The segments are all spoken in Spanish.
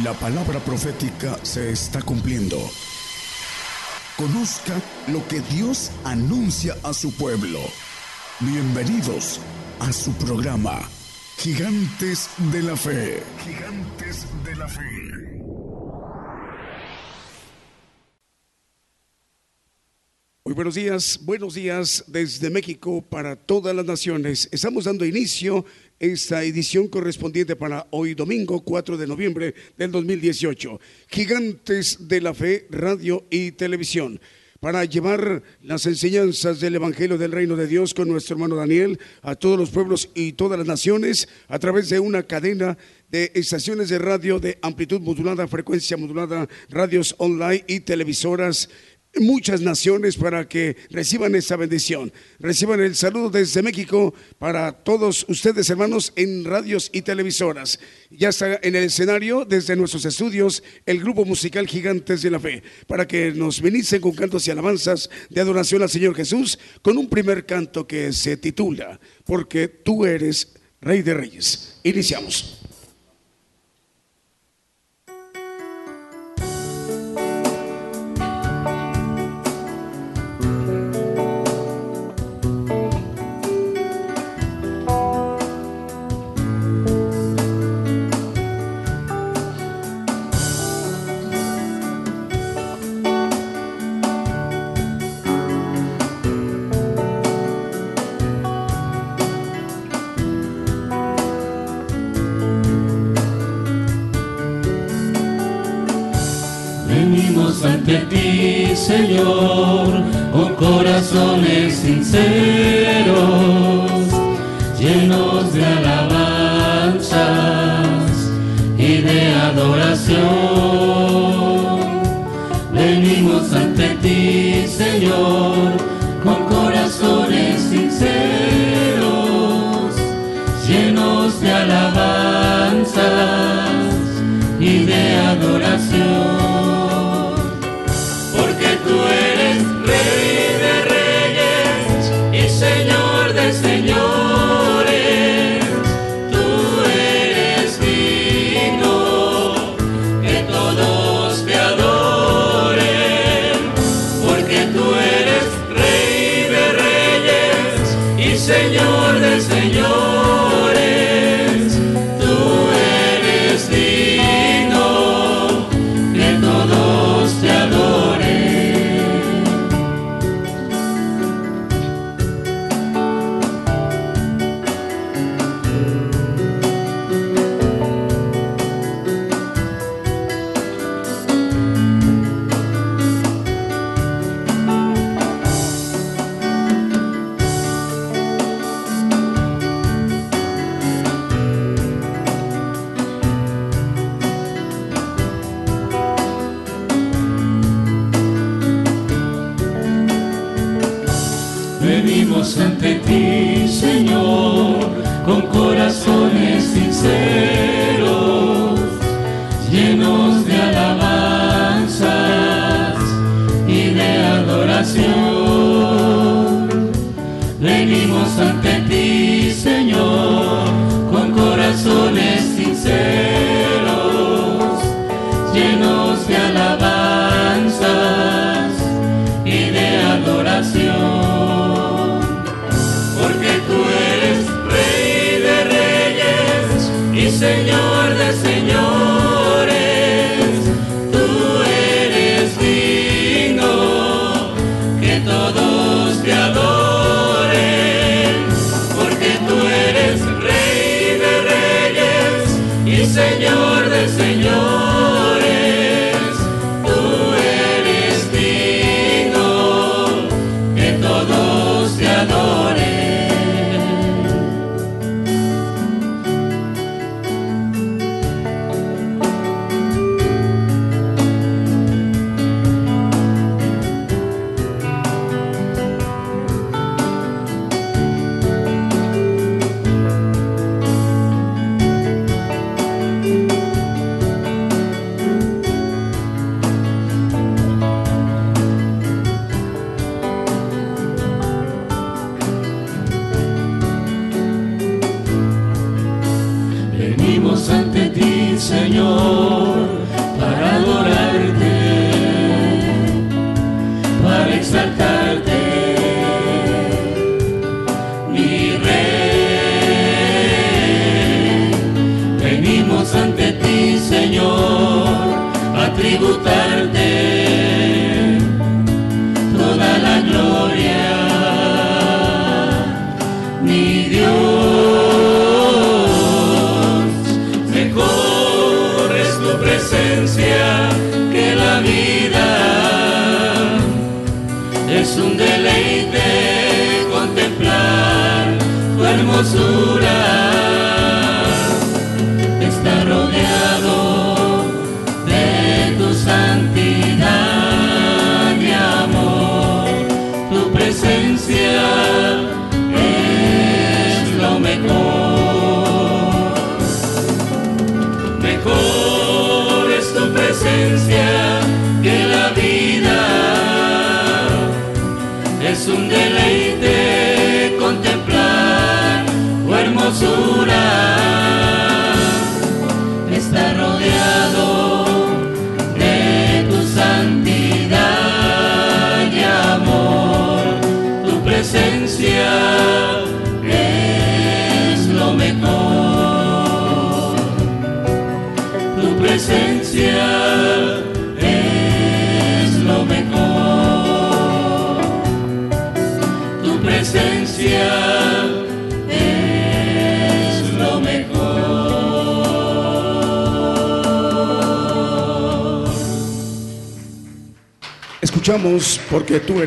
La palabra profética se está cumpliendo. Conozca lo que Dios anuncia a su pueblo. Bienvenidos a su programa, Gigantes de la Fe. Gigantes de la Fe. Muy buenos días, buenos días desde México para todas las naciones. Estamos dando inicio esta edición correspondiente para hoy domingo 4 de noviembre del 2018. Gigantes de la Fe, Radio y Televisión para llevar las enseñanzas del Evangelio del Reino de Dios con nuestro hermano Daniel a todos los pueblos y todas las naciones a través de una cadena de estaciones de radio de amplitud modulada, frecuencia modulada, radios online y televisoras muchas naciones para que reciban esa bendición. Reciban el saludo desde México para todos ustedes, hermanos, en radios y televisoras. Ya está en el escenario, desde nuestros estudios, el grupo musical Gigantes de la Fe, para que nos benicen con cantos y alabanzas de adoración al Señor Jesús, con un primer canto que se titula, Porque tú eres Rey de Reyes. Iniciamos. Ante ti, Señor, con corazones sinceros, llenos de alabanzas y de adoración. Venimos ante ti, Señor, con corazones sinceros, llenos de alabanzas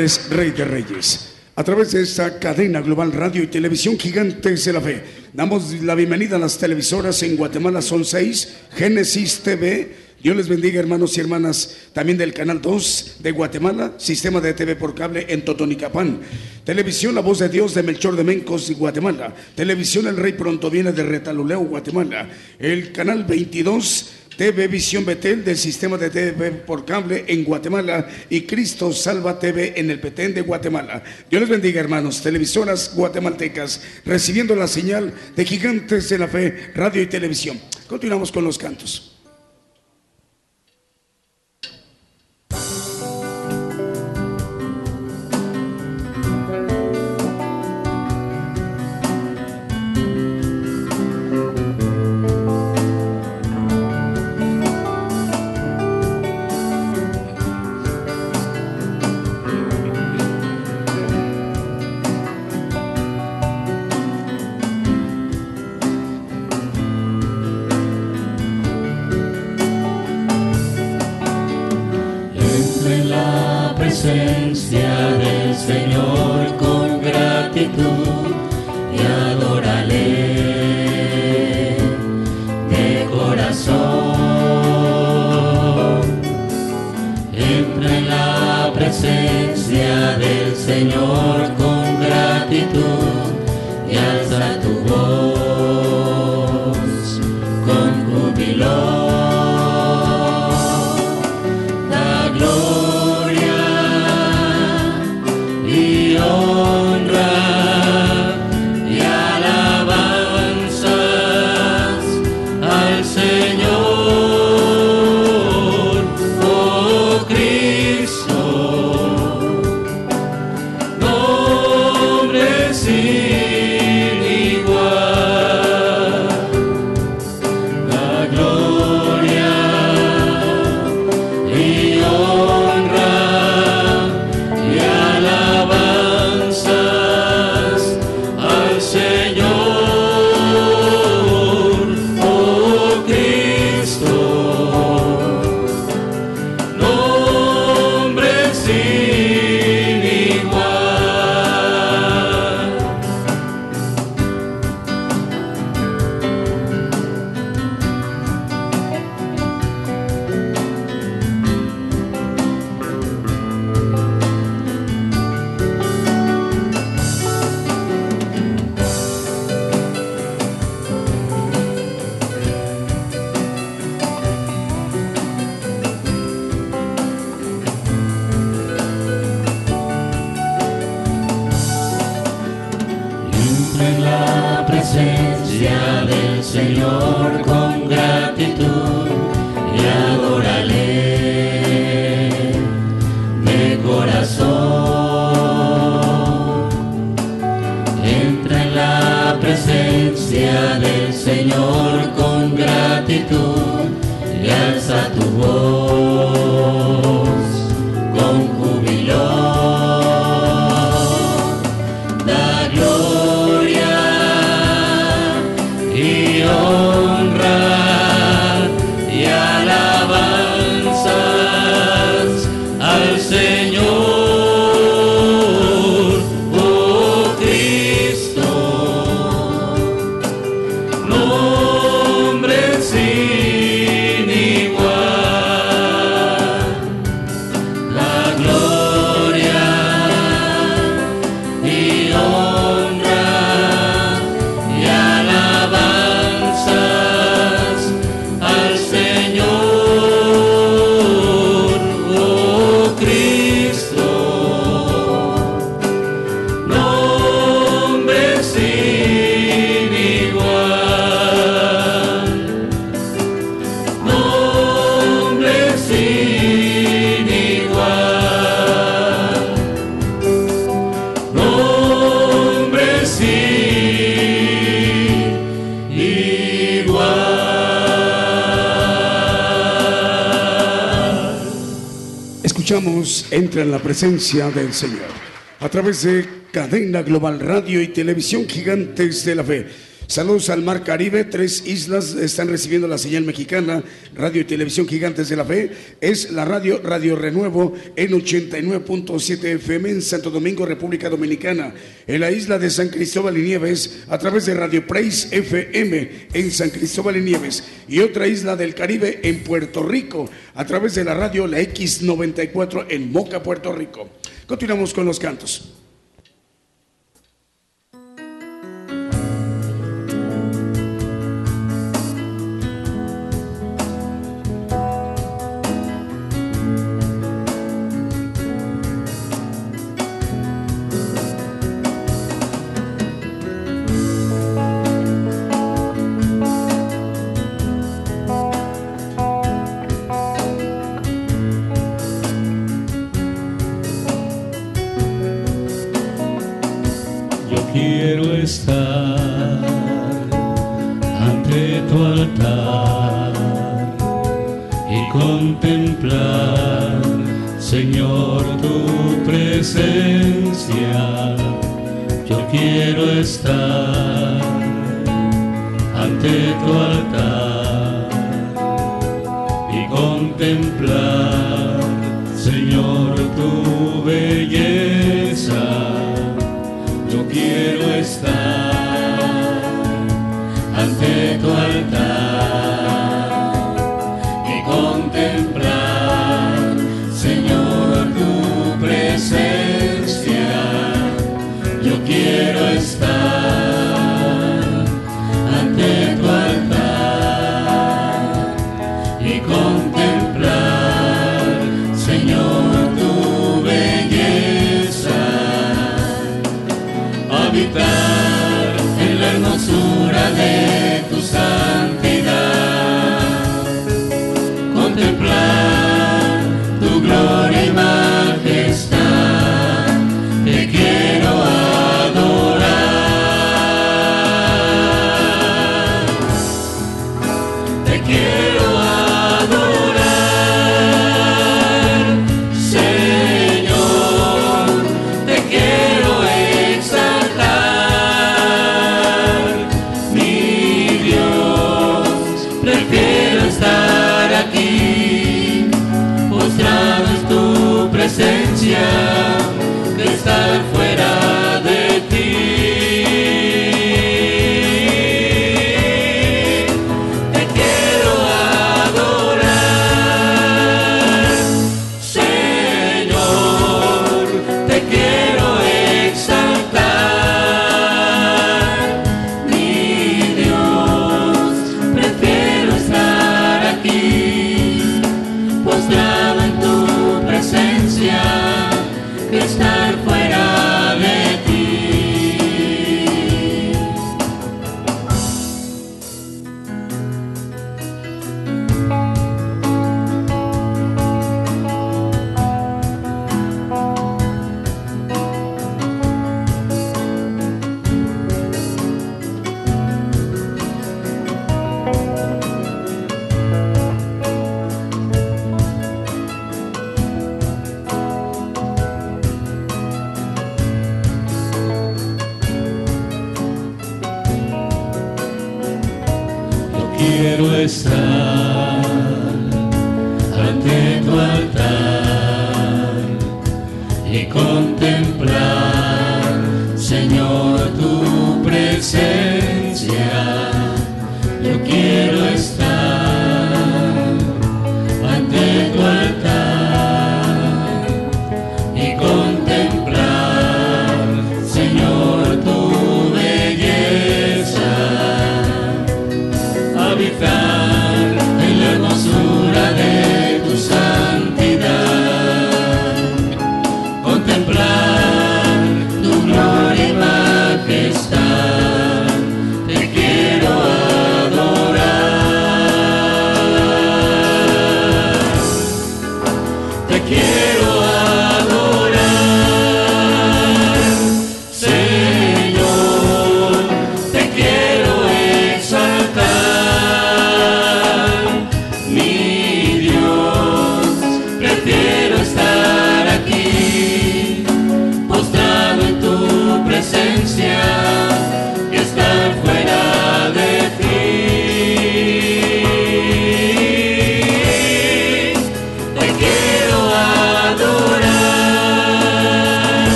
eres Rey de Reyes. A través de esta cadena global radio y televisión gigantes de la fe, damos la bienvenida a las televisoras en Guatemala, son seis, Génesis TV, Dios les bendiga hermanos y hermanas también del Canal 2 de Guatemala, Sistema de TV por cable en Totonicapán, Televisión La Voz de Dios de Melchor de Mencos, Guatemala, Televisión El Rey Pronto Viene de Retaluleo, Guatemala, el Canal 22 TV Visión Betel del sistema de TV por cable en Guatemala y Cristo Salva TV en el Petén de Guatemala. Dios les bendiga, hermanos, televisoras guatemaltecas, recibiendo la señal de Gigantes de la Fe, radio y televisión. Continuamos con los cantos. presencia del Señor con gratitud y adórale de corazón. Entra en la presencia del Señor entra en la presencia del Señor a través de Cadena Global Radio y Televisión Gigantes de la Fe. Saludos al Mar Caribe, tres islas están recibiendo la señal mexicana, Radio y Televisión Gigantes de la Fe. Es la radio Radio Renuevo en 89.7 FM en Santo Domingo, República Dominicana. En la isla de San Cristóbal y Nieves, a través de Radio Praise FM en San Cristóbal y Nieves. Y otra isla del Caribe en Puerto Rico, a través de la radio La X94 en Moca, Puerto Rico. Continuamos con los cantos. estar ante tu altar y contemplar, Señor, tu presencia. Yo quiero estar ante tu altar y contemplar, Señor, tu belleza. Yo quiero estar de tu altar.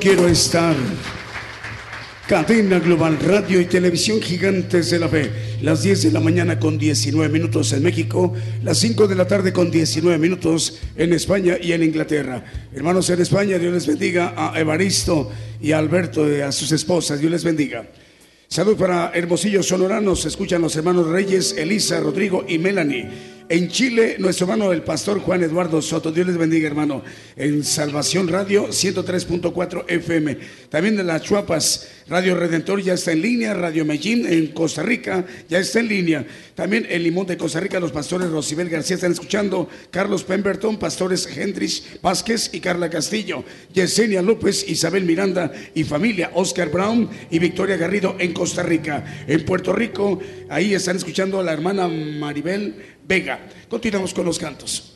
Quiero estar. Cadena Global Radio y Televisión Gigantes de la Fe. Las 10 de la mañana con 19 minutos en México, las 5 de la tarde con 19 minutos en España y en Inglaterra. Hermanos en España, Dios les bendiga a Evaristo y a Alberto y a sus esposas. Dios les bendiga. Salud para Hermosillo Sonoranos. Escuchan los hermanos Reyes, Elisa, Rodrigo y Melanie. En Chile, nuestro hermano el pastor Juan Eduardo Soto, Dios les bendiga hermano, en Salvación Radio 103.4 FM. También de las Chuapas, Radio Redentor ya está en línea, Radio Medellín en Costa Rica ya está en línea. También el Limón de Costa Rica, los pastores Rosibel García están escuchando, Carlos Pemberton, pastores Hendrix Vázquez y Carla Castillo, Yesenia López, Isabel Miranda y familia, Oscar Brown y Victoria Garrido en Costa Rica. En Puerto Rico, ahí están escuchando a la hermana Maribel Vega. Continuamos con los cantos.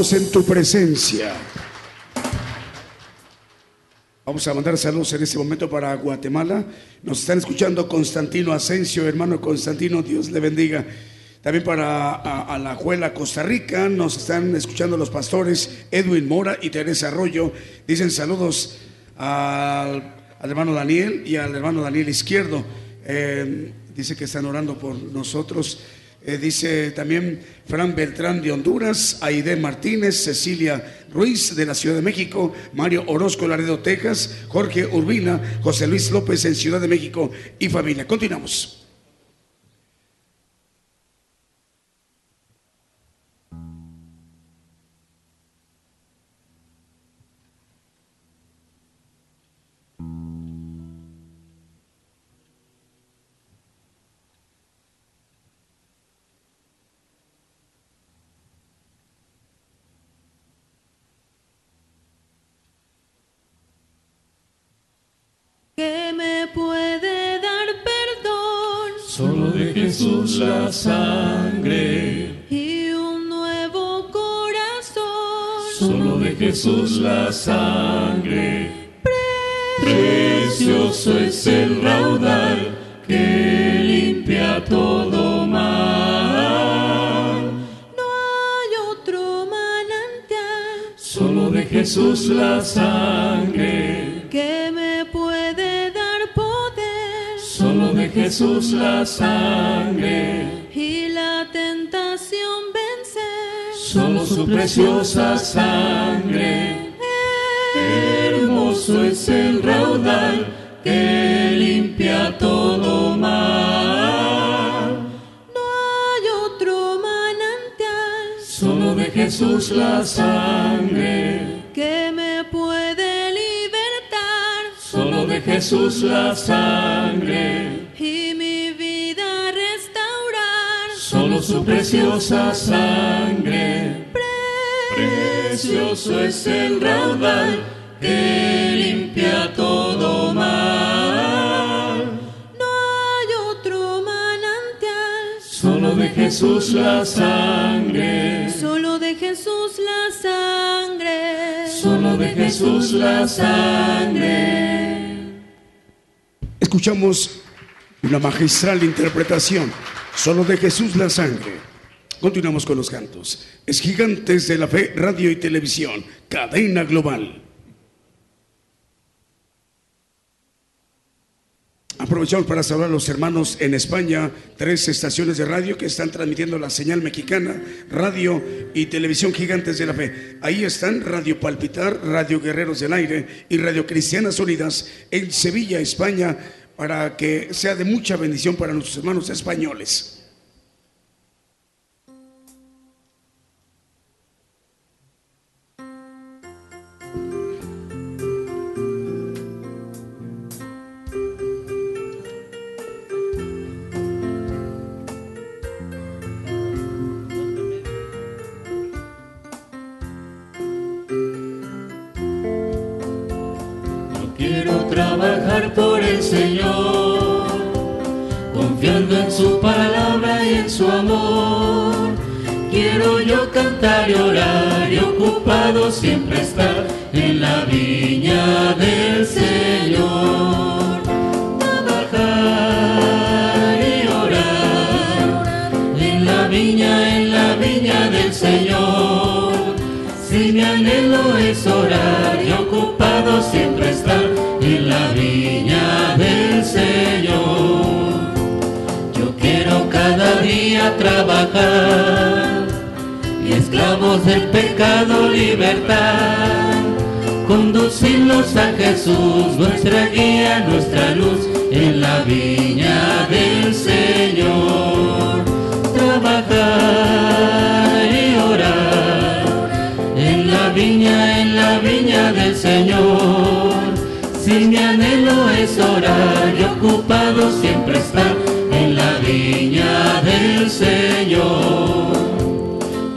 Escuchamos en tu presencia. Vamos a mandar saludos en este momento para Guatemala. Nos están escuchando Constantino Asensio, hermano Constantino, Dios le bendiga. También para Alajuela, Costa Rica, nos están escuchando los pastores Edwin Mora y Teresa Arroyo. Dicen saludos al, hermano Daniel y al hermano Daniel Izquierdo. Eh, dice que están orando por nosotros. Eh, dice también Fran Beltrán de Honduras, Aide Martínez, Cecilia Ruiz de la Ciudad de México, Mario Orozco Laredo, Texas, Jorge Urbina, José Luis López en Ciudad de México y familia. Continuamos. Sangre y un nuevo corazón. Solo de Jesús la sangre. Precioso es el raudal que limpia todo mal. No hay otro manantial. Solo de Jesús la sangre que me Jesús la sangre la tentación vence. Solo su preciosa sangre. Hermoso es el raudal que limpia todo mal. No hay otro manantial. Solo de Jesús la sangre que me puede libertar. Solo de Jesús la sangre su preciosa sangre. Precioso es el raudal que limpia todo mal. No hay otro manantial. Solo de Jesús la sangre. Solo de Jesús la sangre. Solo de Jesús la sangre. Escuchamos una magistral interpretación Solo de Jesús la sangre. Continuamos con los cantos. Es Gigantes de la Fe, Radio y Televisión, cadena global. Aprovechamos para saludar a los hermanos en España, tres estaciones de radio que están transmitiendo la señal mexicana, radio y televisión gigantes de la fe. Ahí están Radio Palpitar, Radio Guerreros del Aire y Radio Cristianas Unidas en Sevilla, España, para que sea de mucha bendición para nuestros hermanos españoles. Su palabra y en su amor. Quiero yo cantar y orar y ocupado siempre estar en la viña del Señor. Trabajar y orar en la viña, en la viña del Señor. Si mi anhelo es orar y ocupado siempre estar en la viña del Señor. Cada día trabajar y esclavos del pecado libertad. Conducirlos a Jesús, nuestra guía, nuestra luz, en la viña del Señor. Trabajar y orar en la viña, en la viña del Señor si mi anhelo es orar y ocupado siempre estar viña del Señor.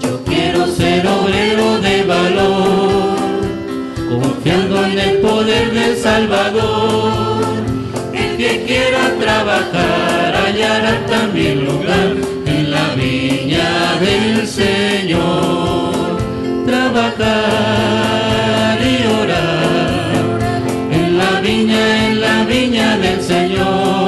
Yo quiero ser obrero de valor, confiando en el poder del Salvador. El que quiera trabajar hallará también lugar en la viña del Señor. Trabajar y orar en la viña, en la viña del Señor.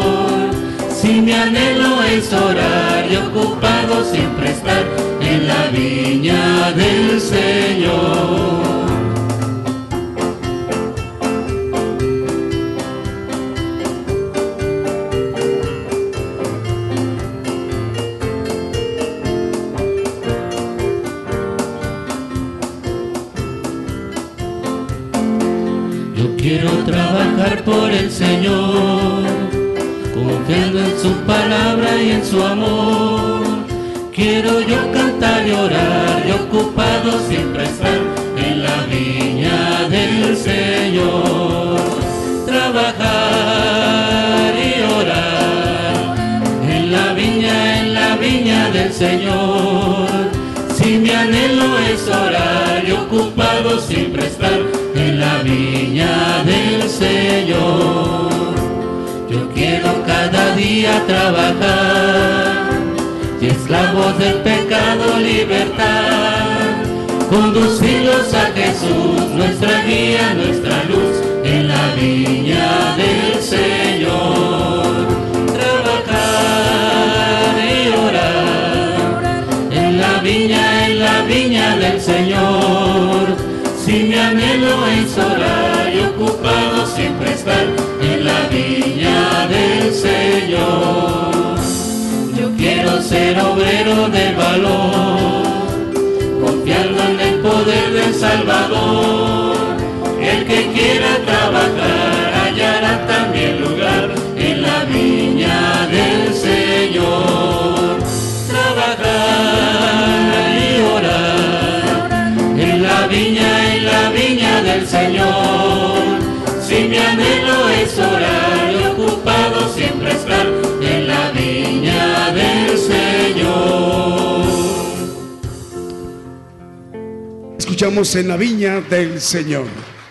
Si me anhela y ocupado siempre estar en la viña del Señor. trabajar por el Señor, su palabra y en su amor. Quiero yo cantar y orar y ocupado siempre estar en la viña del Señor. Trabajar y orar en la viña, en la viña del Señor. Si mi anhelo es orar y ocupado siempre estar en la viña del Señor. Yo quiero cada día trabajar y esclavos del pecado libertad. Conducirlos a Jesús, nuestra guía, nuestra luz, en la viña del Señor. Trabajar y orar en la viña, en la viña del Señor si mi anhelo es orar y ocupado siempre estar en la viña del Señor. Yo quiero ser obrero de valor, confiando en el poder del Salvador. El que quiera trabajar hallará también lugar en la viña del Señor. En la viña del Señor. Escuchamos en la viña del Señor,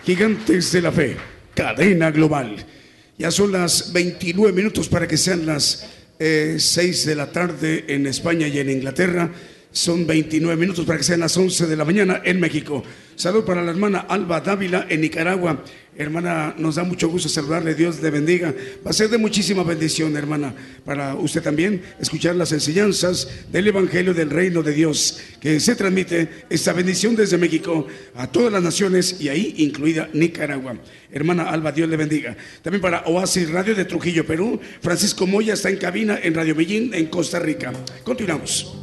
gigantes de la fe, cadena global. Ya son las 29 minutos para que sean las 6 eh, de la tarde en España y en Inglaterra. Son 29 minutos para que sean las 11 de la mañana en México. Salud para la hermana Alba Dávila en Nicaragua. Hermana, nos da mucho gusto saludarle. Dios le bendiga. Va a ser de muchísima bendición, hermana, para usted también escuchar las enseñanzas del Evangelio del Reino de Dios, que se transmite esta bendición desde México a todas las naciones y ahí incluida Nicaragua. Hermana Alba, Dios le bendiga. También para Oasis Radio de Trujillo, Perú. Francisco Moya está en cabina en Radio Medellín, en Costa Rica. Continuamos.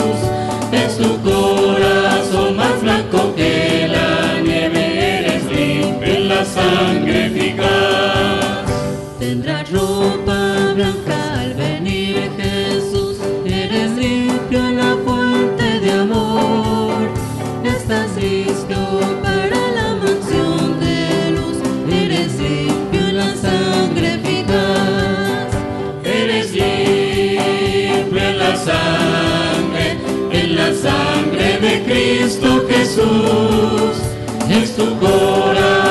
sangre eficaz. Tendrá ropa blanca al venir Jesús, eres limpio en la fuente de amor. Estás listo para la mansión de luz, eres limpio en la sangre eficaz. Eres limpio en la sangre, en la sangre de Cristo Jesús. Es tu corazón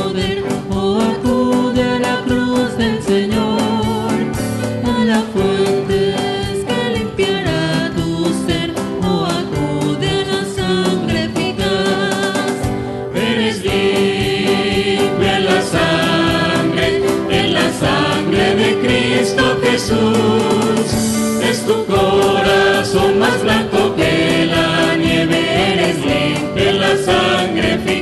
es tu corazón más blanco que la nieve, eres limpia la sangre.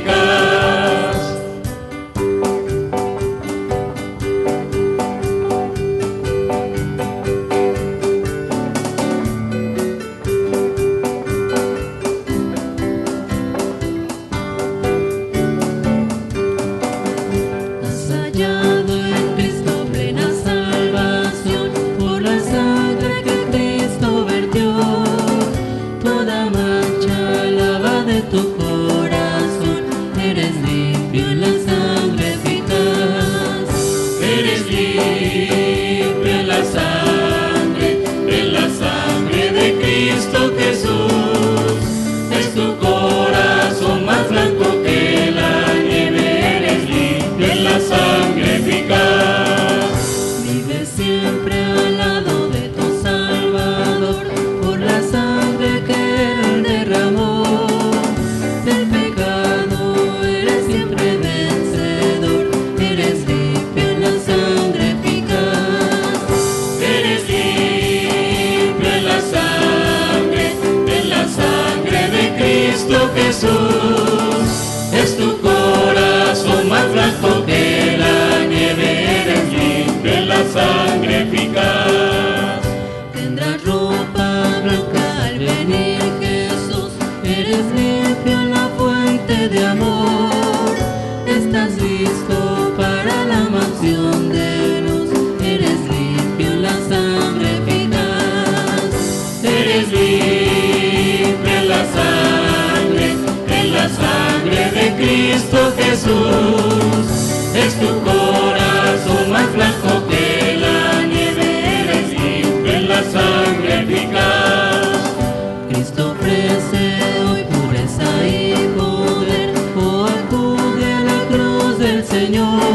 Señor.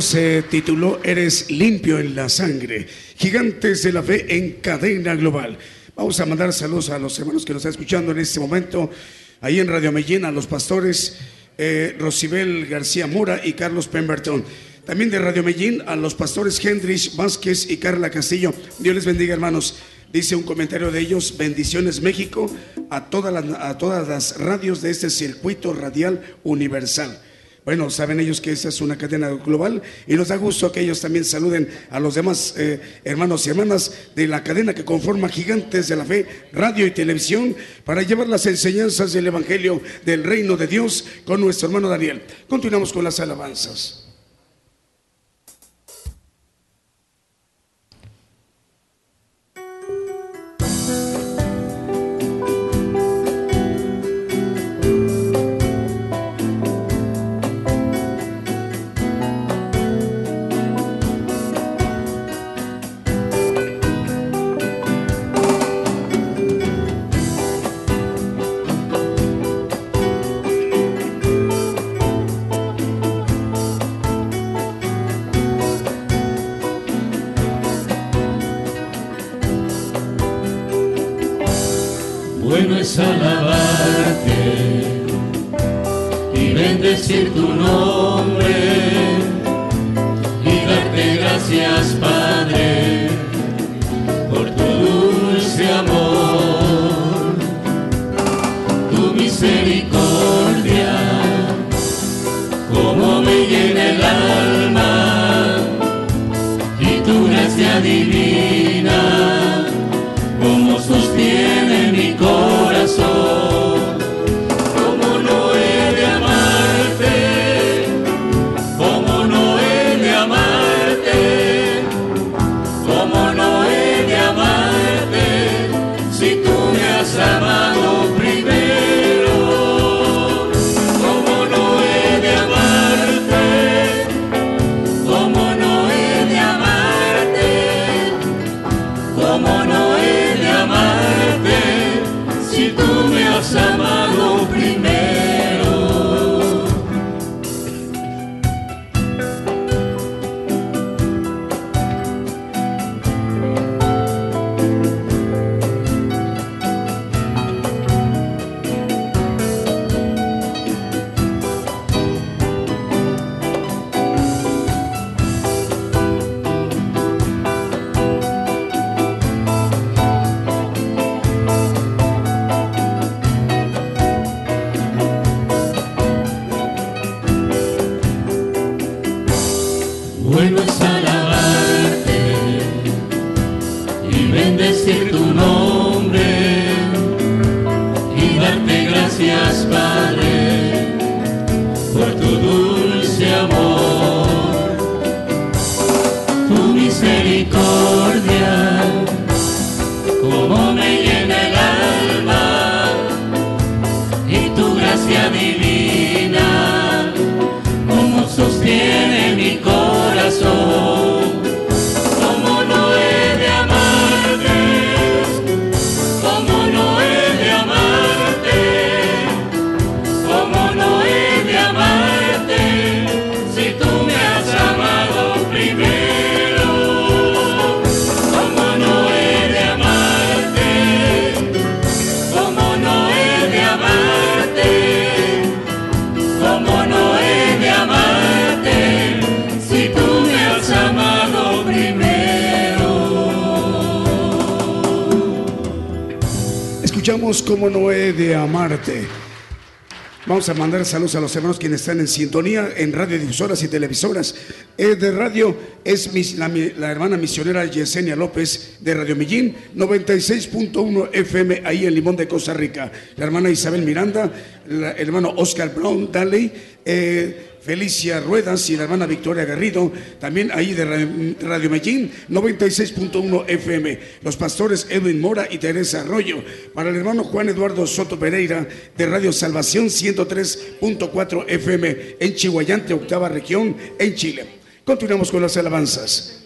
Se tituló Eres limpio en la sangre. Gigantes de la fe en cadena global. Vamos a mandar saludos a los hermanos que nos están escuchando en este momento. Ahí en Radio Medellín, a los pastores eh, Rosibel García Mora y Carlos Pemberton. También de Radio Medellín a los pastores Hendrich Vázquez y Carla Castillo. Dios les bendiga, hermanos. Dice un comentario de ellos, bendiciones México a todas las, a todas las radios de este circuito radial universal. Bueno, saben ellos que esta es una cadena global y nos da gusto que ellos también saluden a los demás eh, hermanos y hermanas de la cadena que conforma Gigantes de la Fe, radio y televisión, para llevar las enseñanzas del Evangelio del Reino de Dios con nuestro hermano Daniel. Continuamos con las alabanzas. Y bendecir tu nombre bendecir tu nombre y darte gracias, Padre, Escuchamos como no he de amarte. Vamos a mandar saludos a los hermanos quienes están en sintonía en radiodifusoras y televisoras. Eh, de radio es mis- la, la hermana misionera Yesenia López de Radio Millín, 96.1 FM ahí en Limón de Costa Rica. La hermana Isabel Miranda, la- el hermano Oscar Brown Daly, eh, Felicia Ruedas y la hermana Victoria Garrido, también ahí de Ra- Radio Medellín, 96.1 FM. Los pastores Edwin Mora y Teresa Arroyo. Para el hermano Juan Eduardo Soto Pereira de Radio Salvación 103.4 FM en Chihuayante, octava región, en Chile. Continuamos con las alabanzas.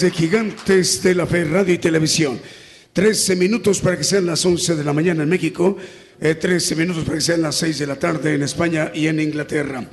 De Gigantes de la Fe Radio y Televisión. 13 minutos para que sean las 11 de la mañana en México, eh, 13 minutos para que sean las 6 de la tarde en España y en Inglaterra.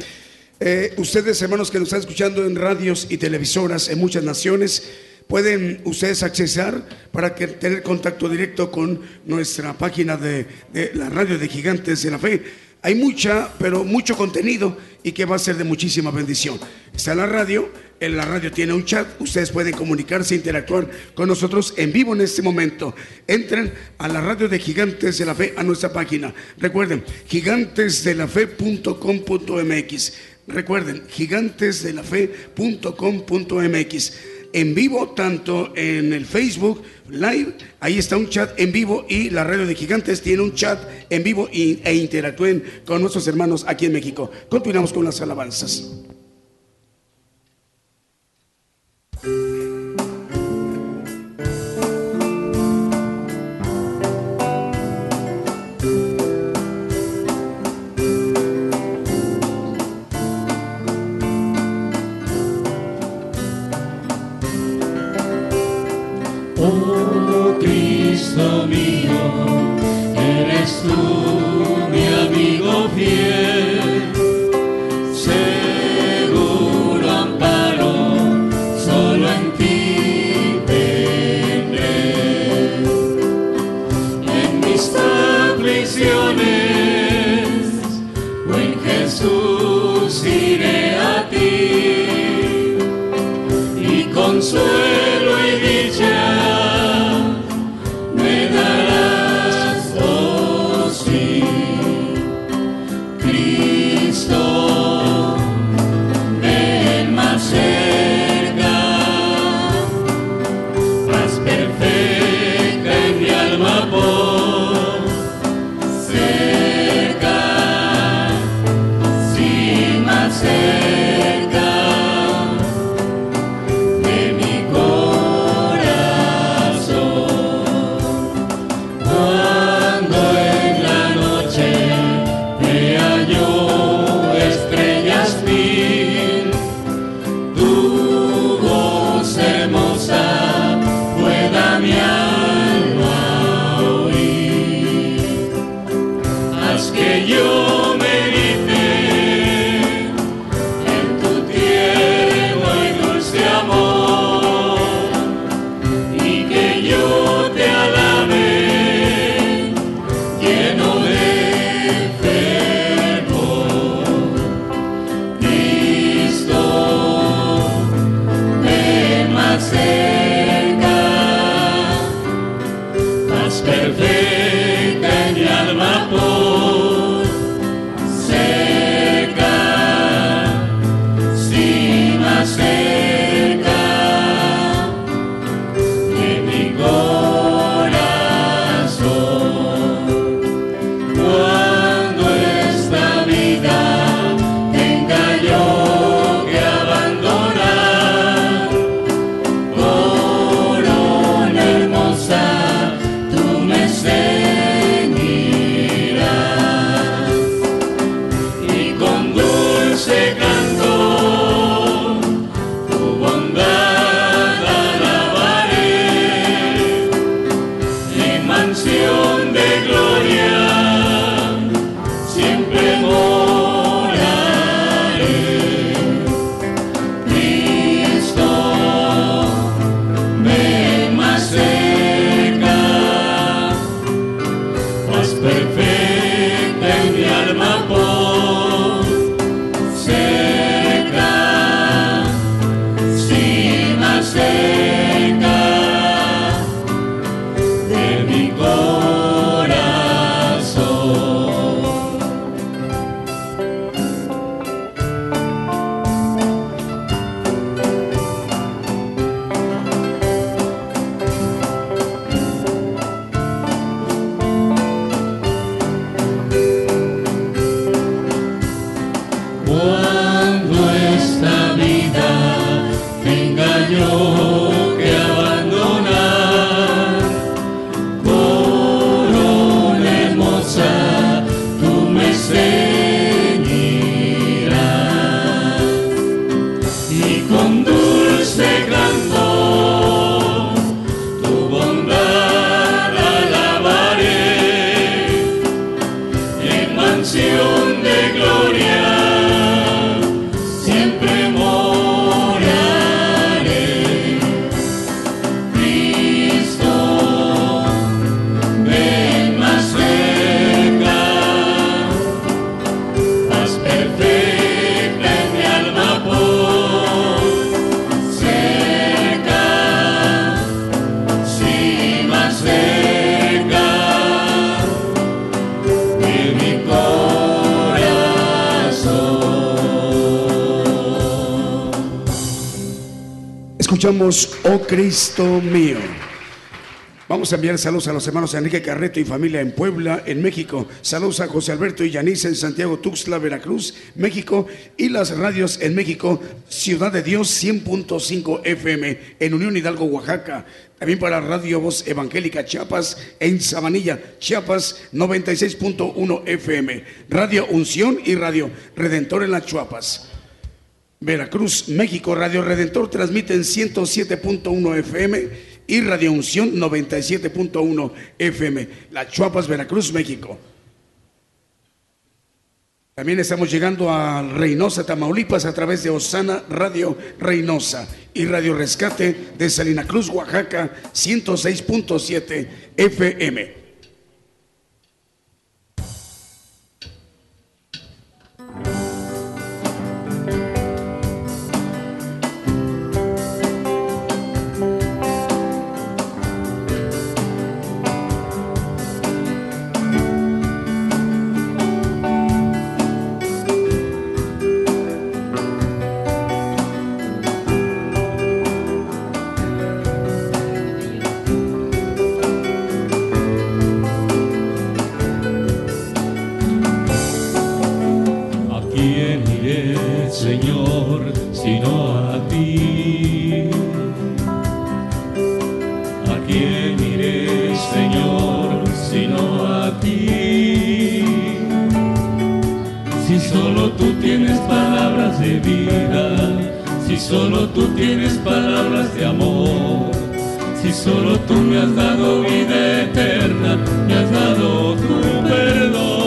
Eh, ustedes, hermanos, que nos están escuchando en radios y televisoras en muchas naciones, pueden ustedes accesar para que, tener contacto directo con nuestra página de, de la radio de Gigantes de la Fe. Hay mucha, pero mucho contenido y que va a ser de muchísima bendición. Está la radio, en la radio tiene un chat, ustedes pueden comunicarse, interactuar con nosotros en vivo en este momento. Entren a la radio de Gigantes de la Fe, a nuestra página. Recuerden, gigantesdelafe.com.mx. Recuerden, gigantesdelafe.com.mx. En vivo, tanto en el Facebook Live, ahí está un chat en vivo y la radio de Gigantes tiene un chat en vivo y- e interactúen con nuestros hermanos aquí en México. Continuamos con las alabanzas. Consuelo en mansión de gloria Enviar saludos a los hermanos Enrique Carreto y familia en Puebla, en México. Saludos a José Alberto y Yanis en Santiago, Tuxtla, Veracruz, México. Y las radios en México, Ciudad de Dios 100.5 FM, en Unión Hidalgo, Oaxaca. También para Radio Voz Evangélica Chiapas, en Sabanilla, Chiapas 96.1 FM. Radio Unción y Radio Redentor en las Chuapas. Veracruz, México, Radio Redentor transmite en 107.1 FM y Radio Unción 97.1 FM. La Chuapas, Veracruz, México. También estamos llegando a Reynosa, Tamaulipas, a través de Osana Radio Reynosa y Radio Rescate de Salina Cruz, Oaxaca, 106.7 FM. Si solo tú tienes palabras de amor, si solo tú me has dado vida eterna, me has dado tu perdón.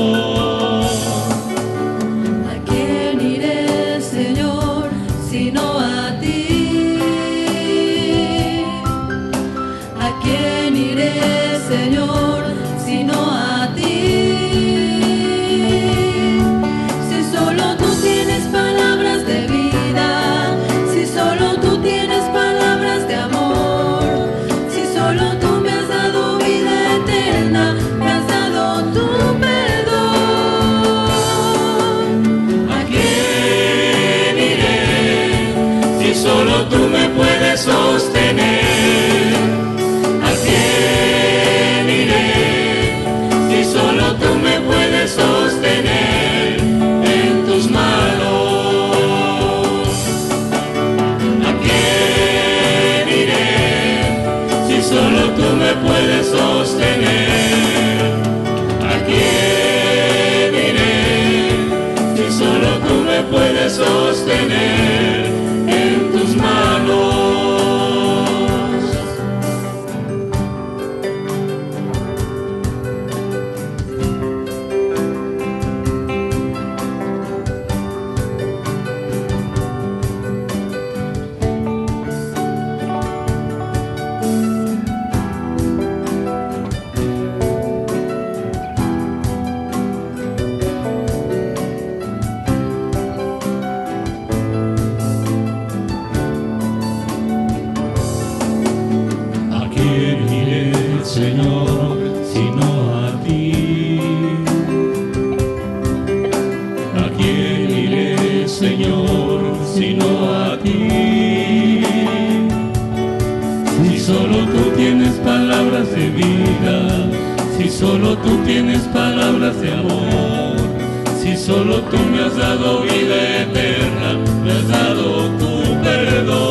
sostener. Si solo tú me has dado vida eterna, me has dado tu perdón.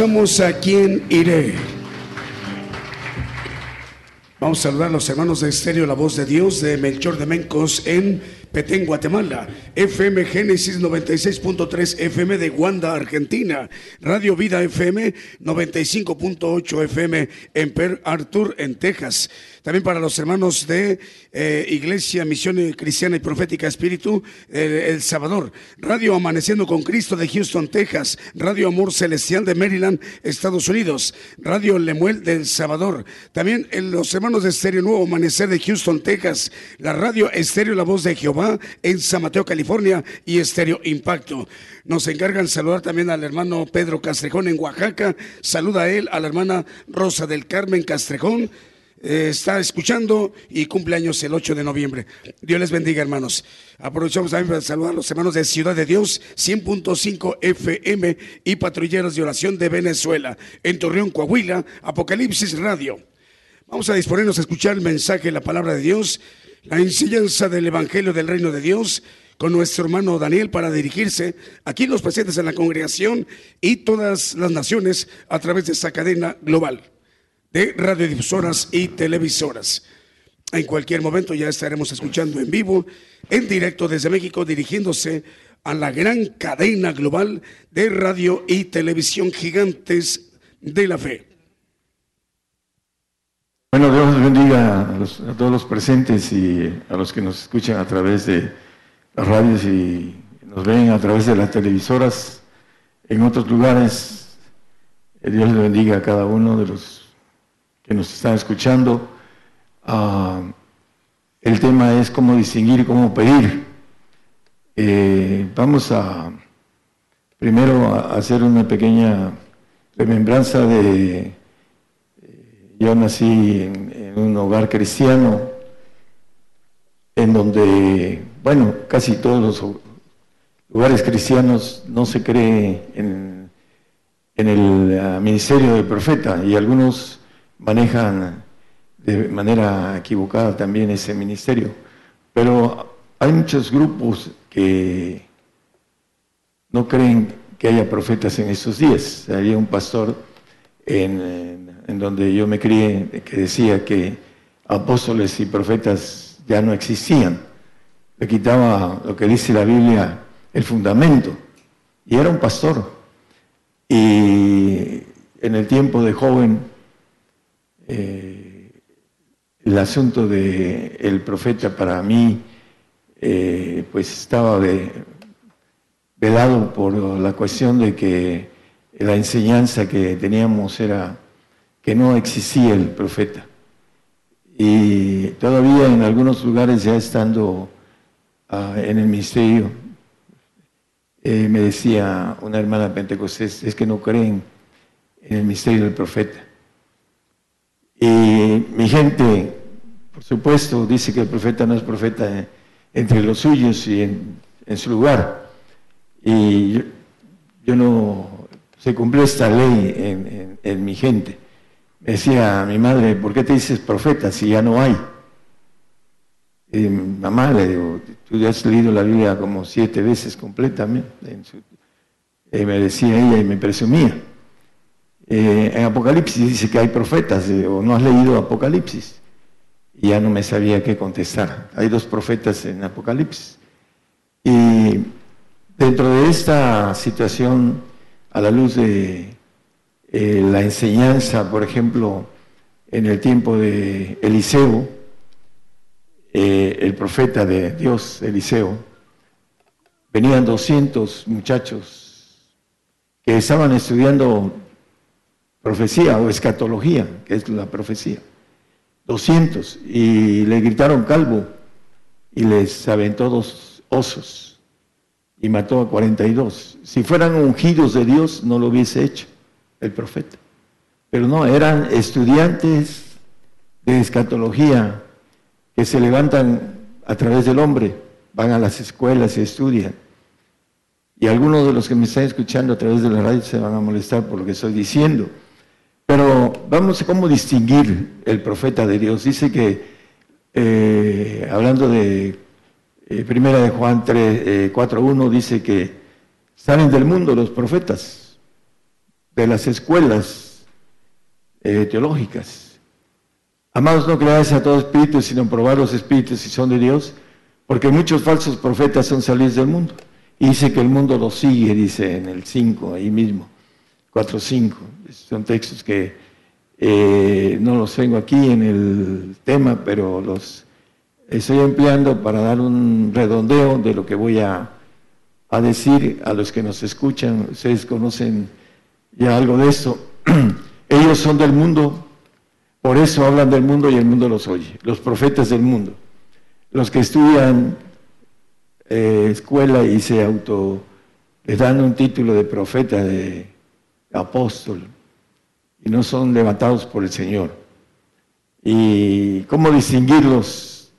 A quién iré. Vamos a saludar a los hermanos de Estéreo La Voz de Dios de Melchor de Mencos en Petén, Guatemala, FM Génesis 96.3 FM de Guanda, Argentina, Radio Vida FM 95.8 FM en Per Arthur, en Texas. También para los hermanos de eh, Iglesia Misión Cristiana y Profética Espíritu, El Salvador. Radio Amaneciendo con Cristo de Houston, Texas. Radio Amor Celestial de Maryland, Estados Unidos. Radio Lemuel del Salvador. También en los hermanos de Estéreo Nuevo Amanecer de Houston, Texas. La radio Estéreo La Voz de Jehová en San Mateo, California y Estéreo Impacto. Nos encargan saludar también al hermano Pedro Castrejón en Oaxaca. Saluda a él, a la hermana Rosa del Carmen Castrejón eh, está escuchando y cumpleaños el 8 de noviembre. Dios les bendiga, hermanos. Aprovechamos también para saludar a los hermanos de Ciudad de Dios, 100.5 FM y patrulleros de oración de Venezuela, en Torreón, Coahuila, Apocalipsis Radio. Vamos a disponernos a escuchar el mensaje, la palabra de Dios, la enseñanza del Evangelio del Reino de Dios con nuestro hermano Daniel para dirigirse aquí los presentes en la congregación y todas las naciones a través de esta cadena global de radiodifusoras y televisoras. En cualquier momento ya estaremos escuchando en vivo, en directo desde México, dirigiéndose a la gran cadena global de radio y televisión gigantes de la fe. Bueno, Dios bendiga a, a, todos los presentes y a los que nos escuchan a través de las radios y nos ven a través de las televisoras en otros lugares. Dios le bendiga a cada uno de los que nos están escuchando. Ah, el tema es cómo distinguir cómo pedir. Eh, vamos a primero a hacer una pequeña remembranza de... Eh, yo nací en, un hogar cristiano en donde, bueno, casi todos los lugares cristianos no se cree en, el ah, ministerio del profeta y algunos manejan de manera equivocada también ese ministerio. Pero hay muchos grupos que no creen que haya profetas en estos días. Había un pastor en, en, donde yo me crié que decía que apóstoles y profetas ya no existían. Le quitaba lo que dice la Biblia, el fundamento. Y era un pastor. Y en el tiempo de joven eh, el asunto del el profeta para mí eh, pues estaba velado por la cuestión de que la enseñanza que teníamos era que no existía el profeta. Y todavía en algunos lugares ya estando ah, en el ministerio, eh, me decía una hermana pentecostés, es que no creen en el misterio del profeta. Y mi gente, por supuesto, dice que el profeta no es profeta entre los suyos y en, su lugar. Y yo, no, se cumplió esta ley en, mi gente. me decía mi madre, ¿por qué te dices profeta si ya no hay? Mamá, le digo, tú ya has leído la Biblia como siete veces completamente. Me decía ella y me presumía. Eh, en Apocalipsis dice que hay profetas, o no has leído Apocalipsis. Y ya no me sabía qué contestar. Hay dos profetas en Apocalipsis. Y dentro de esta situación, a la luz de eh, la enseñanza, por ejemplo, en el tiempo de Eliseo, eh, el profeta de Dios, Eliseo, venían 200 muchachos que estaban estudiando profecía o escatología, que es la profecía. 200 y le gritaron calvo y les aventó dos osos y mató a 42. Si fueran ungidos de Dios no lo hubiese hecho el profeta. Pero no, eran estudiantes de escatología que se levantan a través del hombre, van a las escuelas y estudian. Y algunos de los que me están escuchando a través de la radio se van a molestar por lo que estoy diciendo. Pero vamos a cómo distinguir el profeta de Dios. Dice que, eh, hablando de eh, Primera de Juan 3, 4.1, eh, dice que salen del mundo los profetas, de las escuelas teológicas. Amados, no creáis a todo espíritu, sino probar los espíritus si son de Dios, porque muchos falsos profetas son salidos del mundo. Y dice que el mundo los sigue, dice en el 5, ahí mismo, 4, 5. Son textos que eh, no los tengo aquí en el tema, pero los estoy empleando para dar un redondeo de lo que voy a, a decir a los que nos escuchan. Ustedes conocen ya algo de eso. Ellos son del mundo, por eso hablan del mundo y el mundo los oye, los profetas del mundo, los que estudian eh, escuela y se auto, les dan un título de profeta, de apóstol, y no son levantados por el Señor. ¿Y cómo distinguir los,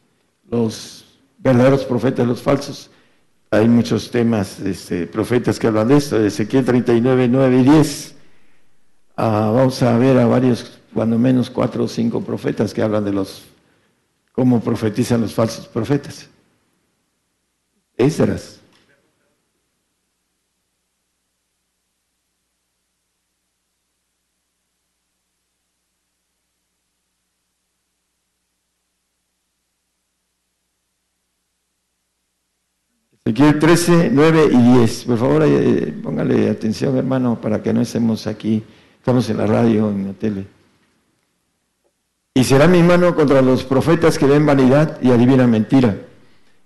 verdaderos profetas, los falsos? Hay muchos temas, este, profetas que hablan de esto, de Ezequiel 39, 9 y 10. Ah, vamos a ver a varios cuando menos cuatro o cinco profetas que hablan de los cómo profetizan los falsos profetas. Esdras. Ezequiel 13, 9 y 10. Por favor, eh, póngale atención, hermano, para que no estemos aquí. Estamos en la radio, en la tele. Y será mi mano contra los profetas que ven vanidad y adivinan mentira.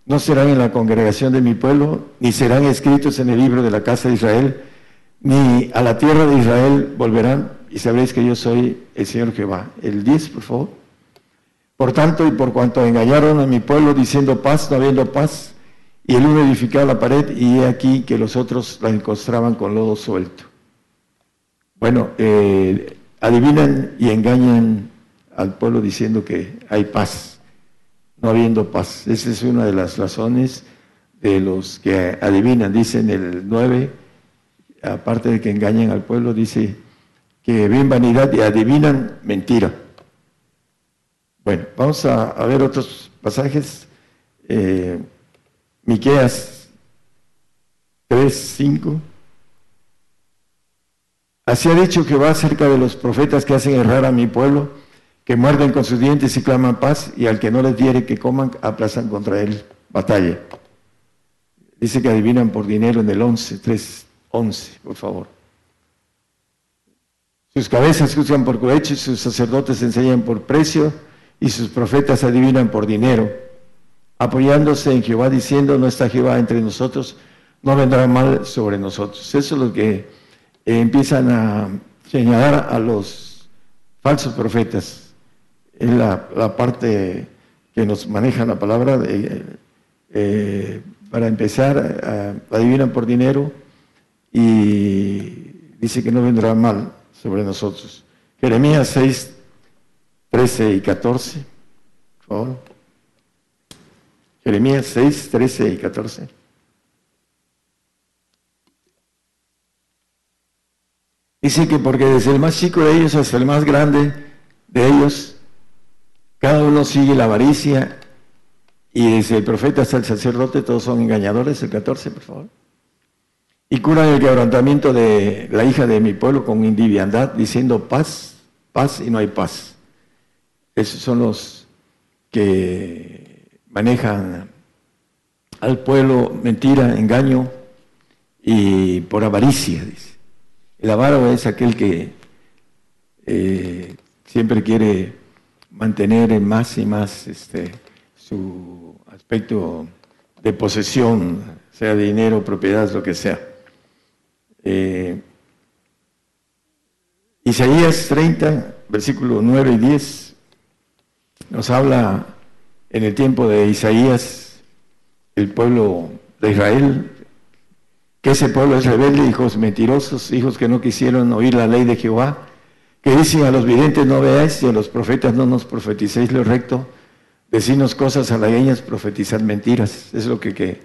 No serán en la congregación de mi pueblo, ni serán escritos en el libro de la casa de Israel, ni a la tierra de Israel volverán, y sabréis que yo soy el Señor Jehová. El 10, por favor. Por tanto, y por cuanto engañaron a mi pueblo diciendo paz, no habiendo paz, y el uno edificaba la pared, y he aquí que los otros la encostraban con lodo suelto. Bueno, eh, adivinan y engañan al pueblo diciendo que hay paz, no habiendo paz. Esa es una de las razones de los que adivinan. Dice en el 9, aparte de que engañan al pueblo, dice que ven vanidad y adivinan mentira. Bueno, vamos a, ver otros pasajes. Eh, Miqueas 3, 5. Así ha dicho Jehová acerca de los profetas que hacen errar a mi pueblo que muerden con sus dientes y claman paz, y al que no les diere que coman, aplazan contra él batalla. Dice que adivinan por dinero en el 11, 3, 11, por favor. Sus cabezas juzgan por cohecho, sus sacerdotes enseñan por precio, y sus profetas adivinan por dinero, apoyándose en Jehová, diciendo, no está Jehová entre nosotros, no vendrá mal sobre nosotros. Eso es lo que eh, empiezan a señalar a los falsos profetas es la, parte que nos maneja la palabra. De, eh, para empezar, adivinan por dinero y dice que no vendrá mal sobre nosotros. Jeremías 6, 13 y 14. Por favor. Jeremías 6, 13 y 14. Dice que porque desde el más chico de ellos hasta el más grande, de ellos, cada uno sigue la avaricia y desde el profeta hasta el sacerdote todos son engañadores, el 14, por favor. Y curan el quebrantamiento de la hija de mi pueblo con indiviandad, diciendo paz, paz y no hay paz. Esos son los que manejan al pueblo mentira, engaño y por avaricia, dice. El avaro es aquel que eh, siempre quiere mantener más y más este, su aspecto de posesión, sea dinero, propiedad, lo que sea. Eh, Isaías 30, versículos 9 y 10, nos habla en el tiempo de Isaías, el pueblo de Israel, que ese pueblo es rebelde, hijos mentirosos, hijos que no quisieron oír la ley de Jehová, que dicen a los videntes no veáis y a los profetas no nos profeticéis lo recto, decirnos cosas halagüeñas, profetizar mentiras. Es lo que,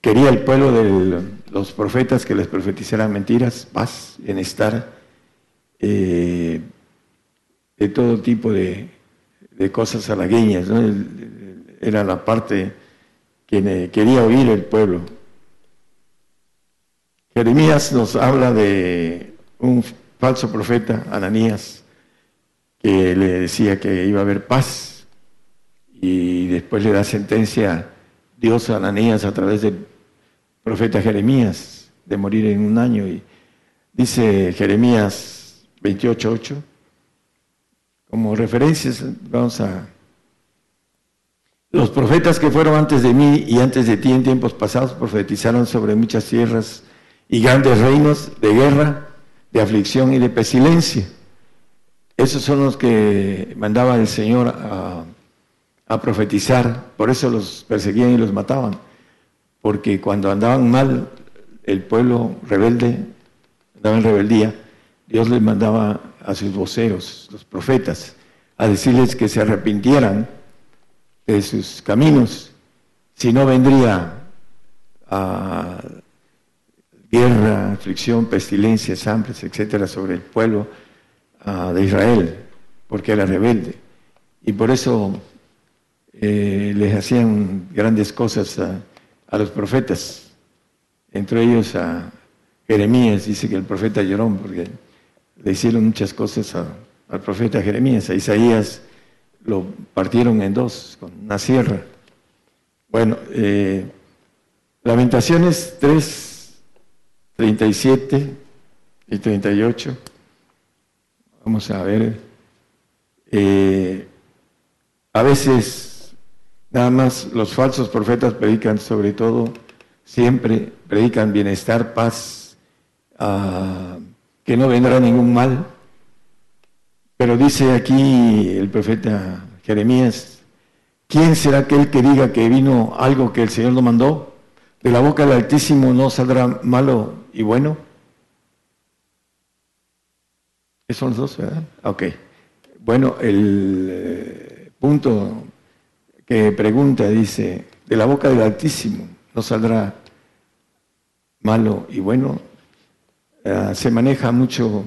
quería el pueblo de los profetas, que les profetizaran mentiras, paz, bienestar, eh, de todo tipo de, cosas halagueñas. Era la parte que quería oír el pueblo. Jeremías nos habla de un falso profeta, Ananías, que le decía que iba a haber paz. Y después le da sentencia Dios a Ananías a través del profeta Jeremías de morir en un año. Y dice Jeremías 28.8 como referencias vamos a los profetas que fueron antes de mí y antes de ti en tiempos pasados profetizaron sobre muchas tierras y grandes reinos de guerra de aflicción y de pestilencia. Esos son los que mandaba el Señor a, profetizar, por eso los perseguían y los mataban, porque cuando andaban mal, el pueblo rebelde, andaba en rebeldía, Dios les mandaba a sus voceros, los profetas, a decirles que se arrepintieran de sus caminos, si no vendría a guerra, aflicción, pestilencias, hambres, etcétera, sobre el pueblo ah, de Israel, porque era rebelde. Y por eso eh, les hacían grandes cosas a, los profetas, entre ellos a Jeremías, dice que el profeta lloró porque le hicieron muchas cosas al profeta Jeremías, a Isaías lo partieron en dos con una sierra. Bueno, eh, Lamentaciones 3, 37 y 38. Vamos a ver. Eh, a veces nada más los falsos profetas predican sobre todo, siempre predican bienestar, paz, ah, que no vendrá ningún mal. Pero dice aquí el profeta Jeremías, ¿quién será aquel que diga que vino algo que el Señor no mandó? De la boca del Altísimo no saldrá malo y bueno. Esos dos, ¿verdad? Ok. Bueno, el eh, punto que pregunta dice, de la boca del Altísimo no saldrá malo y bueno. Eh, se maneja mucho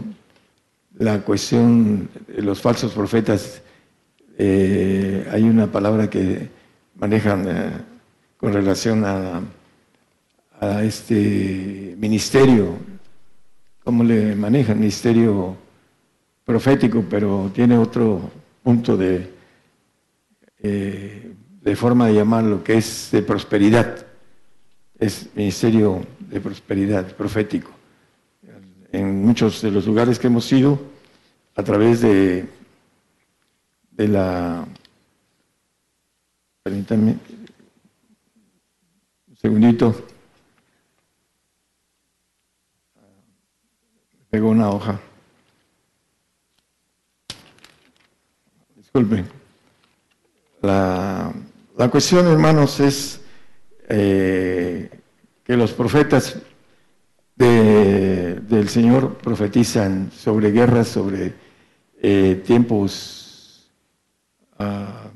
la cuestión de los falsos profetas. Eh, hay una palabra que manejan con relación a este ministerio, cómo le manejan, ministerio profético, pero tiene otro punto de, eh, de forma de llamarlo, que es de prosperidad. Es ministerio de prosperidad profético. En muchos de los lugares que hemos ido, a través de, de la... Permítanme un segundito. Pegó una hoja. Disculpen. La, cuestión, hermanos, es eh, que los profetas del Señor profetizan sobre guerras, sobre eh, tiempos. Ah,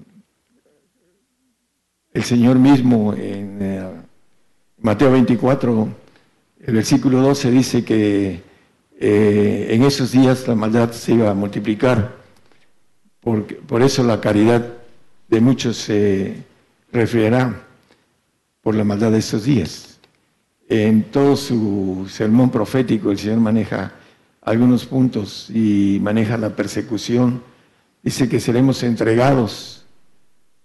el Señor mismo en eh, Mateo 24, el versículo 12 dice que eh, en esos días la maldad se iba a multiplicar por eso la caridad de muchos se refrigerá por la maldad de estos días. En todo su sermón profético el Señor maneja algunos puntos y maneja la persecución. Dice que seremos entregados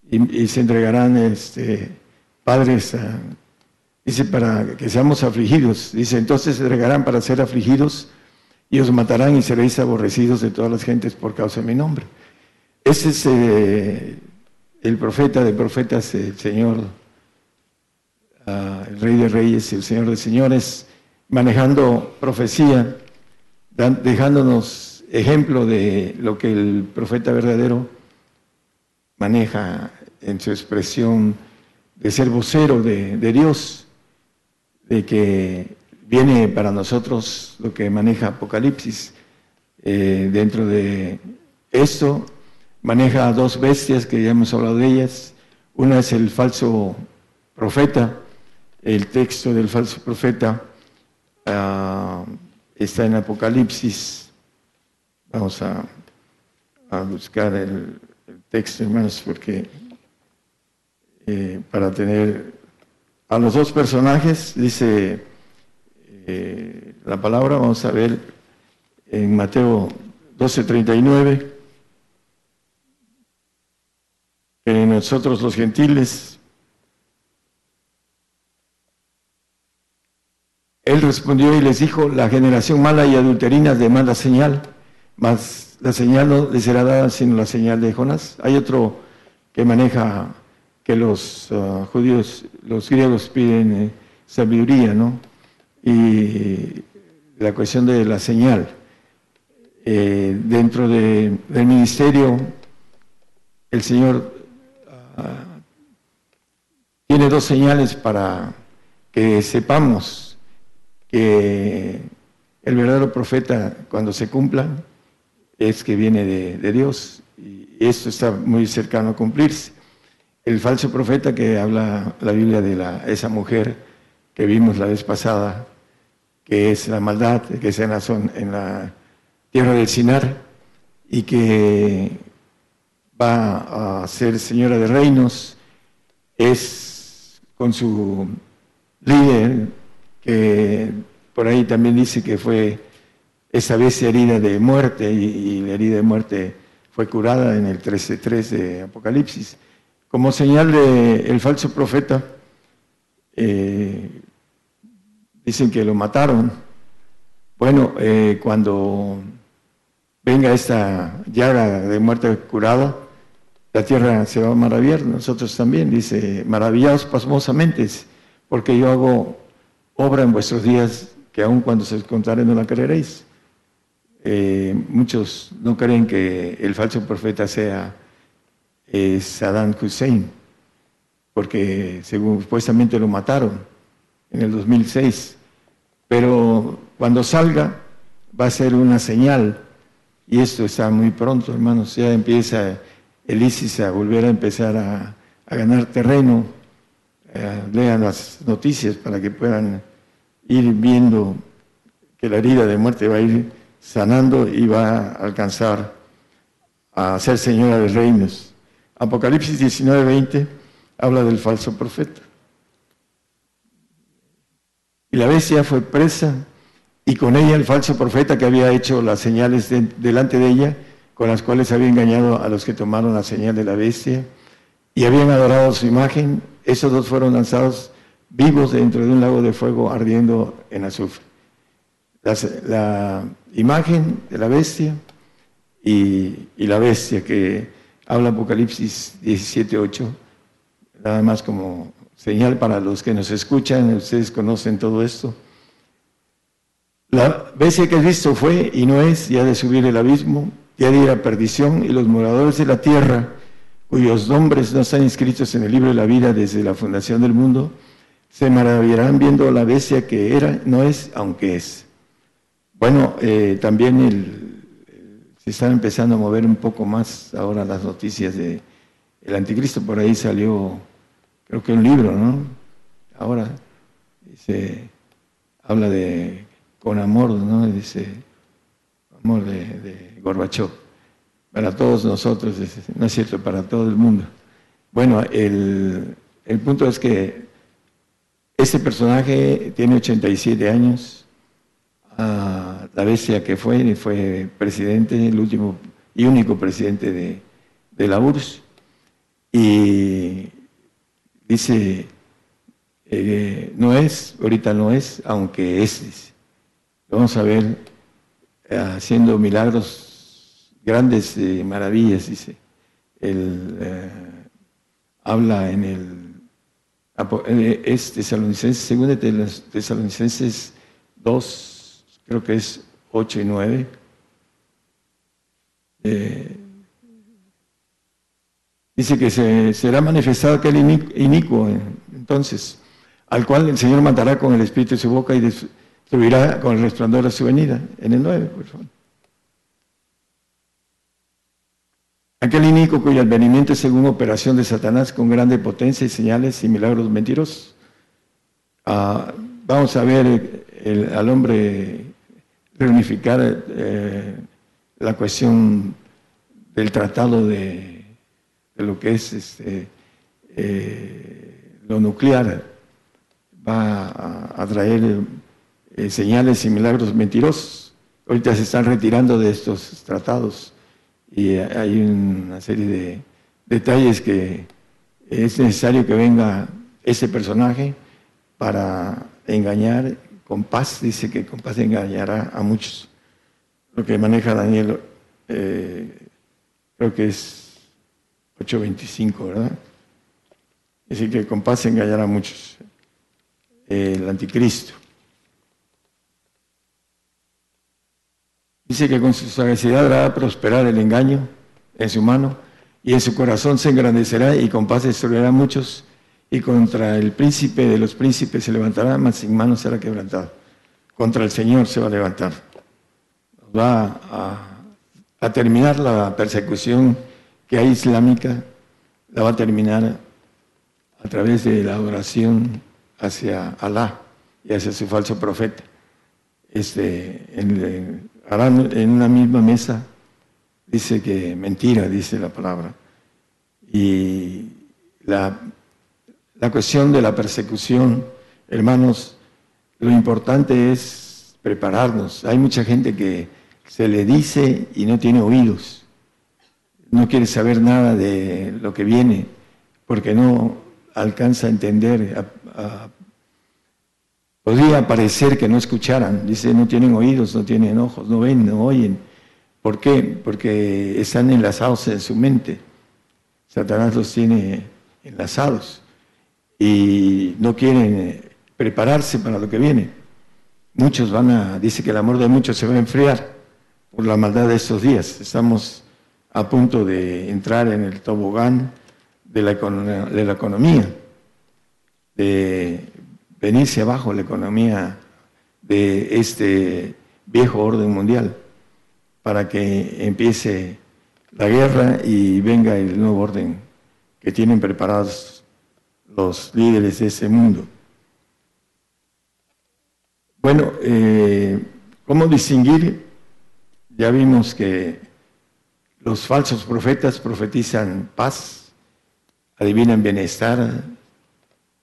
y, se entregarán este, padres, dice para que seamos afligidos. Dice entonces se entregarán para ser afligidos y os matarán y seréis aborrecidos de todas las gentes por causa de mi nombre. Ese es eh, el profeta de profetas, el Señor, ah, el Rey de Reyes y el Señor de Señores, manejando profecía, dejándonos ejemplo de lo que el profeta verdadero maneja en su expresión de ser vocero de, Dios, de que viene para nosotros lo que maneja Apocalipsis. Eh, dentro de esto maneja dos bestias que ya hemos hablado de ellas. Una es el falso profeta. El texto del falso profeta ah, está en Apocalipsis. Vamos a, buscar el, texto, hermanos, porque eh, para tener a los dos personajes, dice eh, la palabra, vamos a ver en Mateo 12:39. que nosotros los gentiles, él respondió y les dijo, la generación mala y adulterina demanda señal, mas la señal no le será dada sino la señal de Jonás. Hay otro que maneja que los uh, judíos, los griegos piden eh, sabiduría, ¿no? Y la cuestión de la señal. Eh, dentro del ministerio, el Señor tiene dos señales para que sepamos que el verdadero profeta, cuando se cumpla, es que viene de, Dios. Y esto está muy cercano a cumplirse. El falso profeta que habla la Biblia de la, esa mujer que vimos la vez pasada, que es la maldad, que es en la, en la tierra del Sinar y que va a ser señora de reinos, es con su líder, que por ahí también dice que fue esa vez herida de muerte y, la herida de muerte fue curada en el 13.3 de Apocalipsis. Como señal del el falso profeta, eh, dicen que lo mataron. Bueno, eh, cuando venga esta llaga de muerte curada, la tierra se va a maravillar, nosotros también, dice, maravillados pasmosamente, porque yo hago obra en vuestros días que aun cuando se contare no la creeréis. Eh, muchos no creen que el falso profeta sea Saddam Hussein, porque según supuestamente lo mataron en el 2006, pero cuando salga va a ser una señal, y esto está muy pronto, hermanos, ya empieza el ISIS a volver a empezar a, ganar terreno. Eh, lean las noticias para que puedan ir viendo que la herida de muerte va a ir sanando y va a alcanzar a ser señora de reinos. Apocalipsis 19:20 habla del falso profeta. Y la bestia fue presa y con ella el falso profeta que había hecho las señales delante de ella con las cuales había engañado a los que tomaron la señal de la bestia y habían adorado su imagen, esos dos fueron lanzados vivos dentro de un lago de fuego ardiendo en azufre. La, imagen de la bestia y, la bestia que habla Apocalipsis 17.8, nada más como señal para los que nos escuchan, ustedes conocen todo esto. La bestia que has visto fue y no es ya de subir el abismo ya de ir a perdición, y los moradores de la tierra, cuyos nombres no están inscritos en el libro de la vida desde la fundación del mundo, se maravillarán viendo la bestia que era, no es, aunque es. Bueno, eh, también se están empezando a mover un poco más ahora las noticias de el anticristo, por ahí salió, creo que un libro, ¿no? Ahora se habla de con amor, ¿no? Dice, amor de, de para todos nosotros, no es cierto, para todo el mundo. Bueno, el, el punto es que ese personaje tiene 87 años, ah, la bestia que fue, fue presidente, el último y único presidente de, de la URSS, y dice, eh, no es, ahorita no es, aunque es, vamos a ver eh, haciendo milagros grandes, maravillas, dice. Él eh, habla en el, es tesalonicenses, según de tesalonicenses 2, creo que es 8 y 9. Dice que se, será manifestado aquel inicuo entonces al cual el Señor mandará con el espíritu de su boca y destruirá con el resplandor de su venida. En el 9, por favor. Aquel inico cuyo advenimiento es según operación de Satanás con grande potencia y señales y milagros mentirosos. Ah, vamos a ver al hombre reunificar eh, la cuestión del tratado de, lo que es este, eh, lo nuclear va a, traer eh, señales y milagros mentirosos. Ahorita se están retirando de estos tratados y hay una serie de detalles que es necesario que venga ese personaje para engañar con paz, dice que con paz engañará a muchos. Lo que maneja Daniel, eh, creo que es 8.25, ¿verdad? Dice que con paz engañará a muchos el anticristo. Dice que con su sagacidad hará prosperar el engaño en su mano y en su corazón se engrandecerá y con paz destruirá a muchos y contra el príncipe de los príncipes se levantará, mas sin mano será quebrantado. Contra el Señor se va a levantar. Va a terminar la persecución que islámica, la va a terminar a través de la adoración hacia Alá y hacia su falso profeta. Este, en, harán en una misma mesa, dice que mentira, dice la palabra. Y la, la cuestión de la persecución, hermanos, lo importante es prepararnos. Hay mucha gente que se le dice y no tiene oídos, no quiere saber nada de lo que viene, porque no alcanza a entender, podría parecer que no escucharan. Dice, no tienen oídos, no tienen ojos, no ven, no oyen. ¿Por qué? Porque están enlazados en su mente. Satanás los tiene enlazados y no quieren eh, prepararse para lo que viene. Muchos van a, dice que el amor de muchos se va a enfriar por la maldad de estos días. Estamos a punto de entrar en el tobogán de la, de la economía, de venirse abajo la economía de este viejo orden mundial para que empiece la guerra y venga el nuevo orden que tienen preparados los líderes de ese mundo. Bueno, eh, ¿cómo distinguir? Ya vimos que los falsos profetas profetizan paz, adivinan bienestar,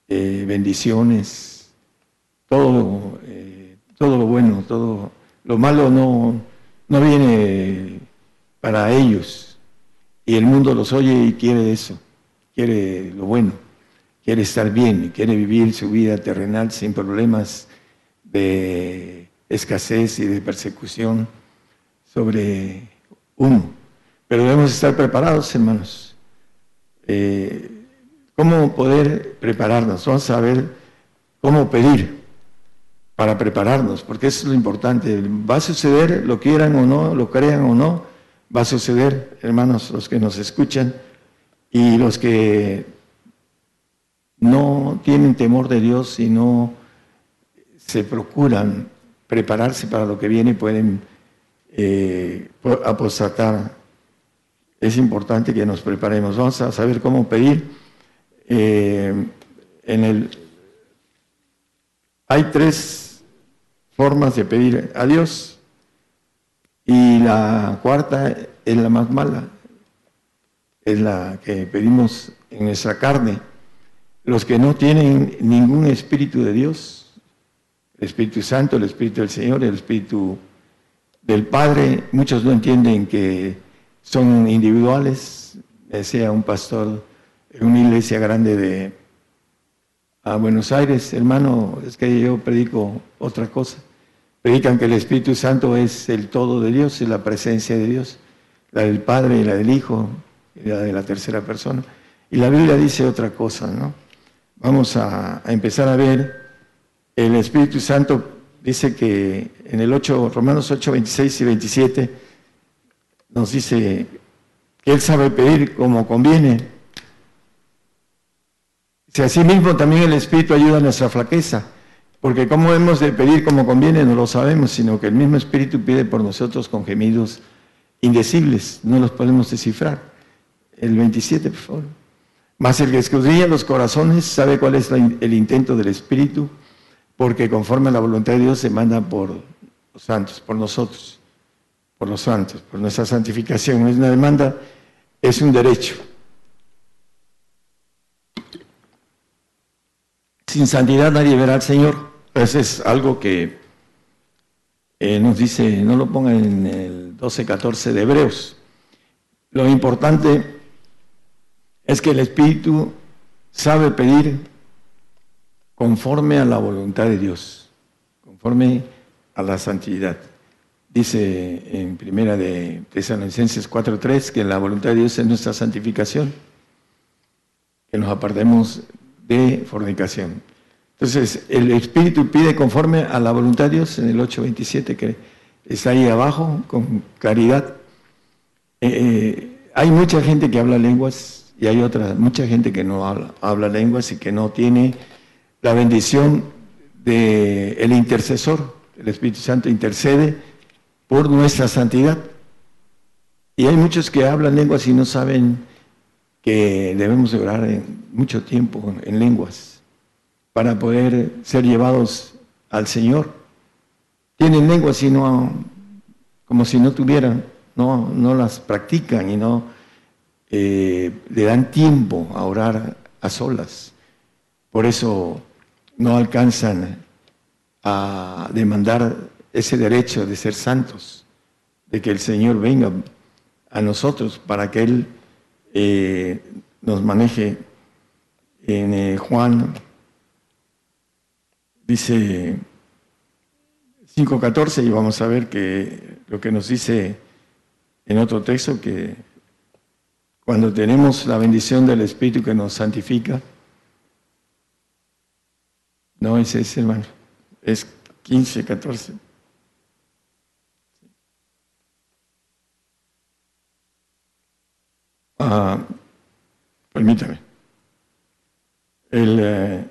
eh, bendiciones, todo, eh, todo lo bueno, todo lo malo no, no viene para ellos. Y el mundo los oye y quiere eso, quiere lo bueno, quiere estar bien, quiere vivir su vida terrenal sin problemas de escasez y de persecución sobre uno. Pero debemos estar preparados, hermanos. Eh, cómo poder prepararnos. Vamos a ver cómo pedir para prepararnos, porque eso es lo importante. Va a suceder, lo quieran o no, lo crean o no, va a suceder, hermanos, los que nos escuchan y los que no tienen temor de Dios y no se procuran prepararse para lo que viene, pueden eh, apostatar es importante que nos preparemos. Vamos a saber cómo pedir. Eh, en el, hay tres formas de pedir a Dios y la cuarta es la más mala, es la que pedimos en nuestra carne. Los que no tienen ningún Espíritu de Dios, el Espíritu Santo, el Espíritu del Señor, el Espíritu del Padre, muchos no entienden que son individuales, decía un pastor en una iglesia grande de a Buenos Aires, hermano, es que yo predico otra cosa. Predican que el Espíritu Santo es el todo de Dios, es la presencia de Dios, la del Padre y la del Hijo y la de la tercera persona. Y la Biblia dice otra cosa, ¿no? Vamos a, empezar a ver, el Espíritu Santo dice que en el 8, Romanos 8, 26 y 27, nos dice que Él sabe pedir como conviene si así mismo también el Espíritu ayuda a nuestra flaqueza, porque cómo hemos de pedir como conviene no lo sabemos, sino que el mismo Espíritu pide por nosotros con gemidos indecibles, no los podemos descifrar. El 27, por favor. Mas el que escudriña los corazones sabe cuál es el intento del Espíritu, porque conforme a la voluntad de Dios se manda por los santos, por nosotros, por los santos, por nuestra santificación. No es una demanda, es un derecho. Sin santidad nadie verá al Señor. Eso es algo que eh, nos dice, no lo pongan en el 12-14 de Hebreos. Lo importante es que el Espíritu sabe pedir conforme a la voluntad de Dios, conforme a la santidad. Dice en primera de Tesalonicenses 4.3 que la voluntad de Dios es nuestra santificación, que nos apartemos de fornicación. Entonces, el Espíritu pide conforme a la voluntad de Dios en el 8.27, que está ahí abajo, con claridad. Eh, eh, hay mucha gente que habla lenguas y hay otra, mucha gente que no habla, lenguas y que no tiene la bendición del el intercesor. El Espíritu Santo intercede por nuestra santidad. Y hay muchos que hablan lenguas y no saben que debemos orar mucho tiempo en lenguas para poder ser llevados al Señor. Tienen lenguas y no, como si no tuvieran, no, no las practican y no eh, le dan tiempo a orar a solas. Por eso no alcanzan a demandar ese derecho de ser santos, de que el Señor venga a nosotros para que Él eh, nos maneje en eh, Juan, dice 5.14 y vamos a ver que lo que nos dice en otro texto, que cuando tenemos la bendición del Espíritu que nos santifica, no es ese hermano, es 15, 14. Ah, permítame. El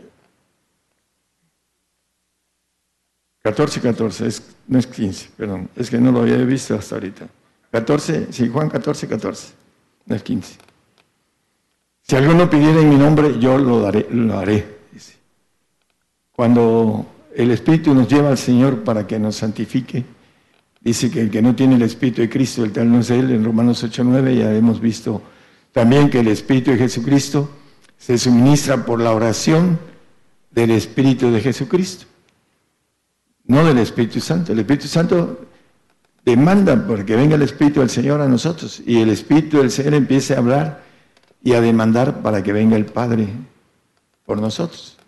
14, 14, es, no es 15, perdón, es que no lo había visto hasta ahorita. 14, sí, Juan 14, 14, no es 15. Si alguno pidiera en mi nombre, yo lo, daré, lo haré. Cuando el Espíritu nos lleva al Señor para que nos santifique, dice que el que no tiene el Espíritu de Cristo, el tal no es Él, en Romanos 8, 9 ya hemos visto también que el Espíritu de Jesucristo se suministra por la oración del Espíritu de Jesucristo, no del Espíritu Santo. El Espíritu Santo demanda porque venga el Espíritu del Señor a nosotros y el Espíritu del Señor empiece a hablar y a demandar para que venga el Padre por nosotros.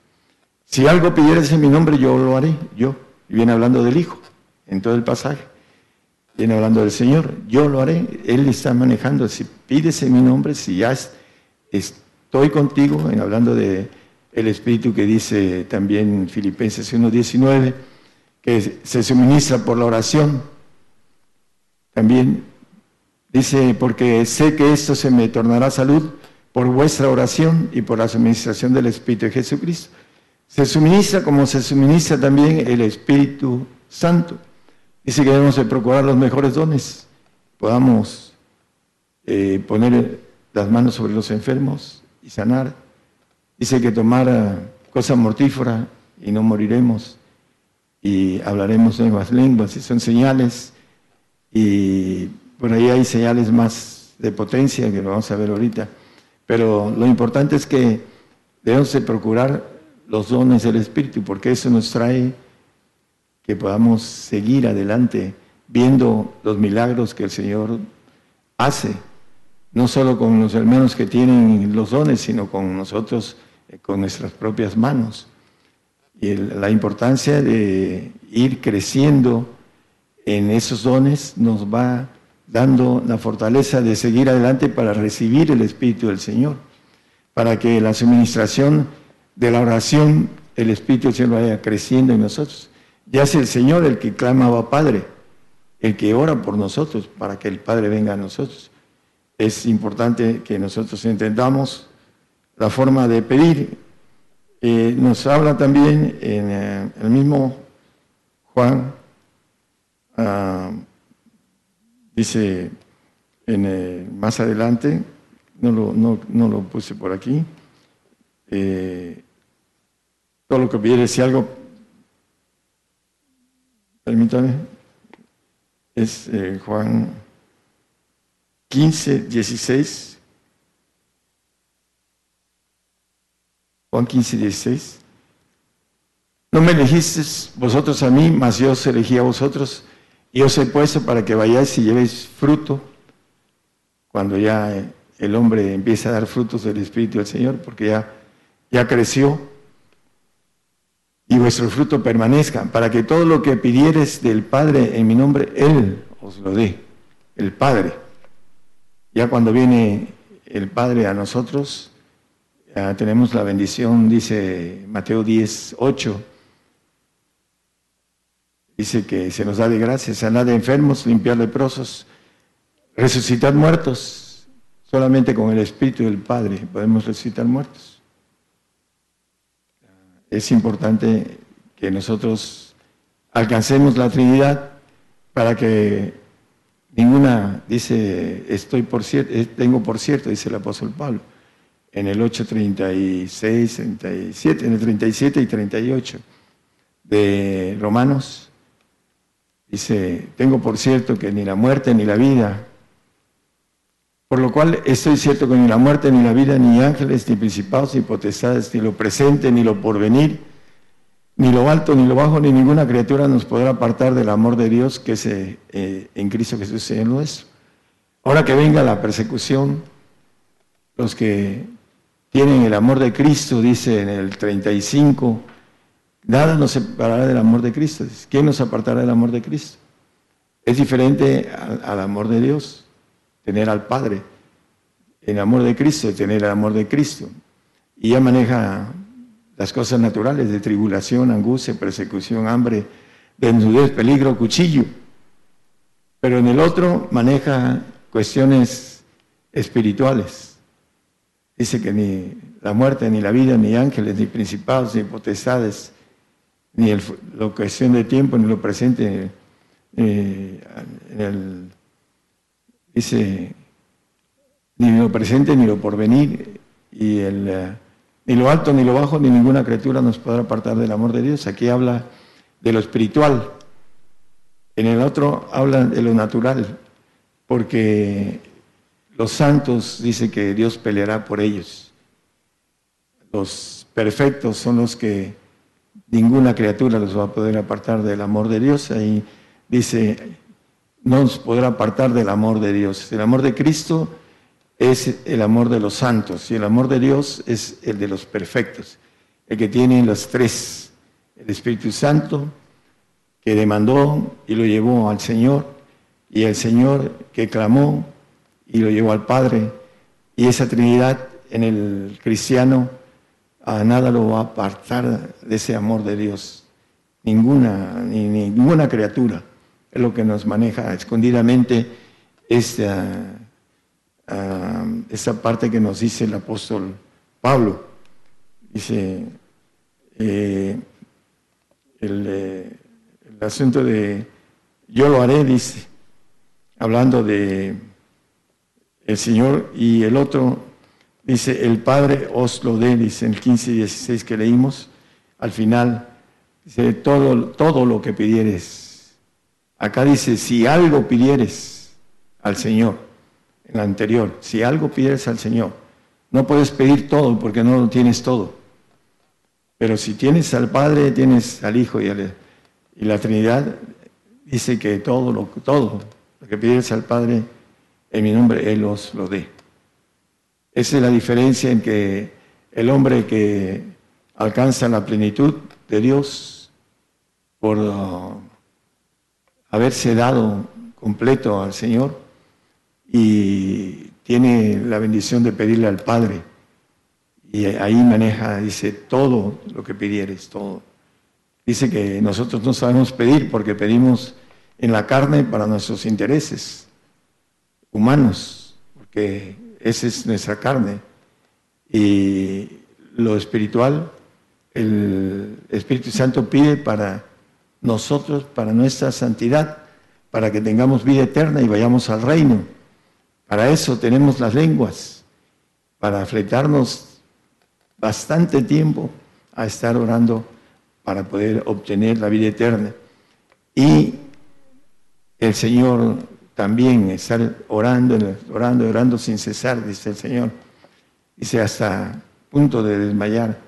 Si algo pidieras en mi nombre, yo lo haré, yo. Y viene hablando del Hijo en todo el pasaje. Viene hablando del Señor, yo lo haré. Él está manejando. Si pides mi nombre, si ya es, Estoy contigo, en hablando de Espíritu que dice también Filipenses 1.19, que se suministra por la oración. También dice, porque sé que esto se me tornará salud por vuestra oración y por la suministración del Espíritu de Jesucristo. Se suministra como se suministra también el Espíritu Santo. Dice que debemos de procurar los mejores dones, podamos eh, poner las manos sobre los enfermos, y sanar. Dice que tomara cosa mortífera y no moriremos. Y hablaremos nuevas lenguas y son señales. Y por ahí hay señales más de potencia que lo vamos a ver ahorita. Pero lo importante es que debemos de procurar los dones del Espíritu, porque eso nos trae que podamos seguir adelante viendo los milagros que el Señor hace, no solo con los hermanos que tienen los dones, sino con nosotros, eh, con nuestras propias manos. Y la importancia de ir creciendo en esos dones nos va dando la fortaleza de seguir adelante para recibir el Espíritu del Señor, para que la suministración de la oración, el Espíritu del Señor vaya creciendo en nosotros. Ya es el Señor el que clama Padre, el que ora por nosotros para que el Padre venga a nosotros. Es importante que nosotros entendamos la forma de pedir. Eh, nos habla también en eh, el mismo Juan, ah, dice en, eh, más adelante, no lo, no, lo, puse por aquí, todo lo que viene, si algo, permítame, es Juan 15, 16. Juan 15, 16. No me elegisteis vosotros a mí, mas yo os elegí a vosotros y os he puesto para que vayáis y llevéis fruto cuando ya el hombre empieza a dar frutos del Espíritu del Señor, porque ya, ya creció y vuestro fruto permanezca, para que todo lo que pidieres del Padre en mi nombre, Él os lo dé, el Padre. Ya cuando viene el Padre a nosotros, tenemos la bendición, dice Mateo 10, 8. Dice que se nos da de gracia sanar de enfermos, limpiar leprosos, resucitar muertos. Solamente con el Espíritu del Padre podemos resucitar muertos. Es importante que nosotros alcancemos la Trinidad para que Ninguna, dice, estoy por cierto, eh, tengo por cierto, dice el apóstol Pablo, en el 8.36, 37, en el 37 y 38 de Romanos, dice, tengo por cierto que ni la muerte ni la vida, por lo cual estoy cierto que ni la muerte ni la vida, ni ángeles, ni principados, ni potestades, ni lo presente, ni lo porvenir, ni lo alto, ni lo bajo, ni ninguna criatura nos podrá apartar del amor de Dios que es eh, en Cristo Jesús, Señor nuestro. Ahora que venga la persecución, los que tienen el amor de Cristo, dice en el 35, nada nos separará del amor de Cristo. ¿Quién nos apartará del amor de Cristo? Es diferente al, al amor de Dios, tener al Padre. El amor de Cristo, tener el amor de Cristo. Y ya maneja las cosas naturales de tribulación, angustia, persecución, hambre, desnudez, peligro, cuchillo. Pero en el otro maneja cuestiones espirituales. Dice que ni la muerte, ni la vida, ni ángeles, ni principados, ni potestades, ni la cuestión de tiempo, ni lo presente, eh, en el, dice, ni lo presente, ni lo porvenir, y el eh, ni lo alto, ni lo bajo, ni ninguna criatura nos podrá apartar del amor de Dios. Aquí habla de lo espiritual. En el otro habla de lo natural, porque los santos dice que Dios peleará por ellos. Los perfectos son los que ninguna criatura los va a poder apartar del amor de Dios. Ahí dice, no nos podrá apartar del amor de Dios. El amor de Cristo es el amor de los santos y el amor de Dios es el de los perfectos, el que tiene los tres, el Espíritu Santo que demandó y lo llevó al Señor y el Señor que clamó y lo llevó al Padre y esa Trinidad en el cristiano a nada lo va a apartar de ese amor de Dios, ninguna, ni, ninguna criatura es lo que nos maneja escondidamente esta esa parte que nos dice el apóstol Pablo. Dice, eh, el, asunto de yo lo haré, dice, hablando de el Señor, y el otro dice, el Padre os lo dé, dice en el 15 y 16 que leímos, al final, dice, todo, todo lo que pidieres. Acá dice, si algo pidieres, al Señor, en la anterior. Si algo pides al Señor, no puedes pedir todo porque no lo tienes todo. Pero si tienes al Padre, tienes al Hijo y, la Trinidad, dice que todo lo, todo lo que pides al Padre en mi nombre, Él os lo dé. Esa es la diferencia en que el hombre que alcanza la plenitud de Dios por haberse dado completo al Señor y tiene la bendición de pedirle al Padre. Y ahí maneja, dice, todo lo que pidieres, todo. Dice que nosotros no sabemos pedir porque pedimos en la carne para nuestros intereses humanos, porque esa es nuestra carne. Y lo espiritual, el Espíritu Santo pide para nosotros, para nuestra santidad, para que tengamos vida eterna y vayamos al reino. Para eso tenemos las lenguas, para fletarnos bastante tiempo a estar orando para poder obtener la vida eterna. Y el Señor también estar orando, orando, orando sin cesar, dice el Señor. Dice hasta punto de desmayar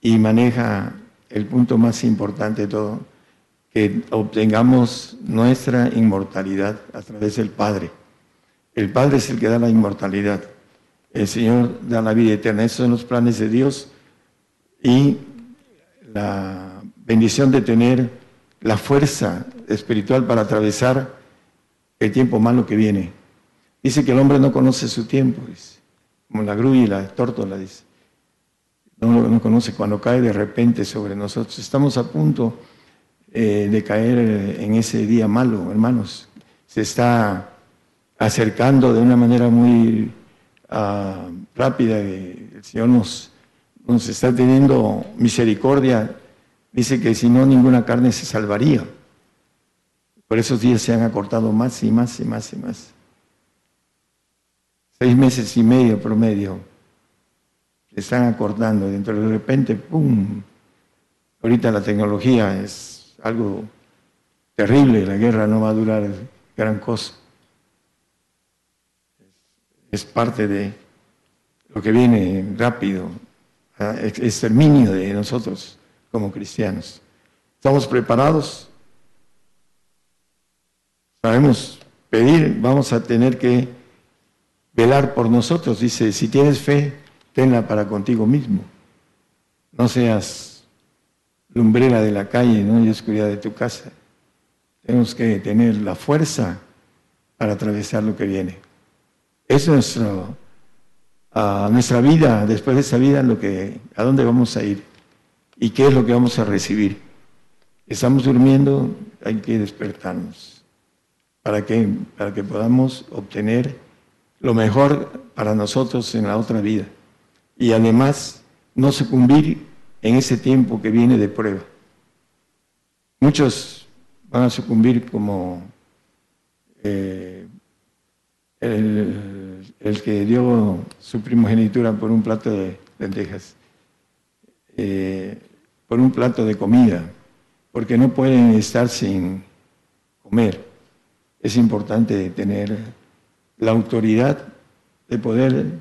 y maneja el punto más importante de todo, obtengamos nuestra inmortalidad a través del Padre. El Padre es el que da la inmortalidad. El Señor da la vida eterna. Esos son los planes de Dios y la bendición de tener la fuerza espiritual para atravesar el tiempo malo que viene. Dice que el hombre no conoce su tiempo, como la grulla y la tórtola, dice. No lo conoce cuando cae de repente sobre nosotros. Estamos a punto eh, de caer en ese día malo, hermanos. Se está acercando de una manera muy ah, rápida. El Señor nos, nos está teniendo misericordia. Dice que si no, ninguna carne se salvaría. Por esos días se han acortado más y más y más y más. Seis meses y medio promedio se están acortando. Dentro de repente, ¡pum! Ahorita la tecnología es algo terrible, la guerra no va a durar gran cosa. Es parte de lo que viene rápido, exterminio de nosotros como cristianos. ¿Estamos preparados? sabemos pedir, vamos a tener que velar por nosotros. Dice, si tienes fe, tenla para contigo mismo. No seas lumbrera de la calle, no y oscuridad de tu casa. Tenemos que tener la fuerza para atravesar lo que viene. Es nuestro, nuestra vida, después de esa vida, lo que, a dónde vamos a ir y qué es lo que vamos a recibir. Estamos durmiendo, hay que despertarnos para que, para que podamos obtener lo mejor para nosotros en la otra vida. Y además no sucumbir en ese tiempo que viene de prueba. Muchos van a sucumbir como eh, el, que dio su primogenitura por un plato de lentejas, eh, por un plato de comida, porque no pueden estar sin comer es importante tener la autoridad de poder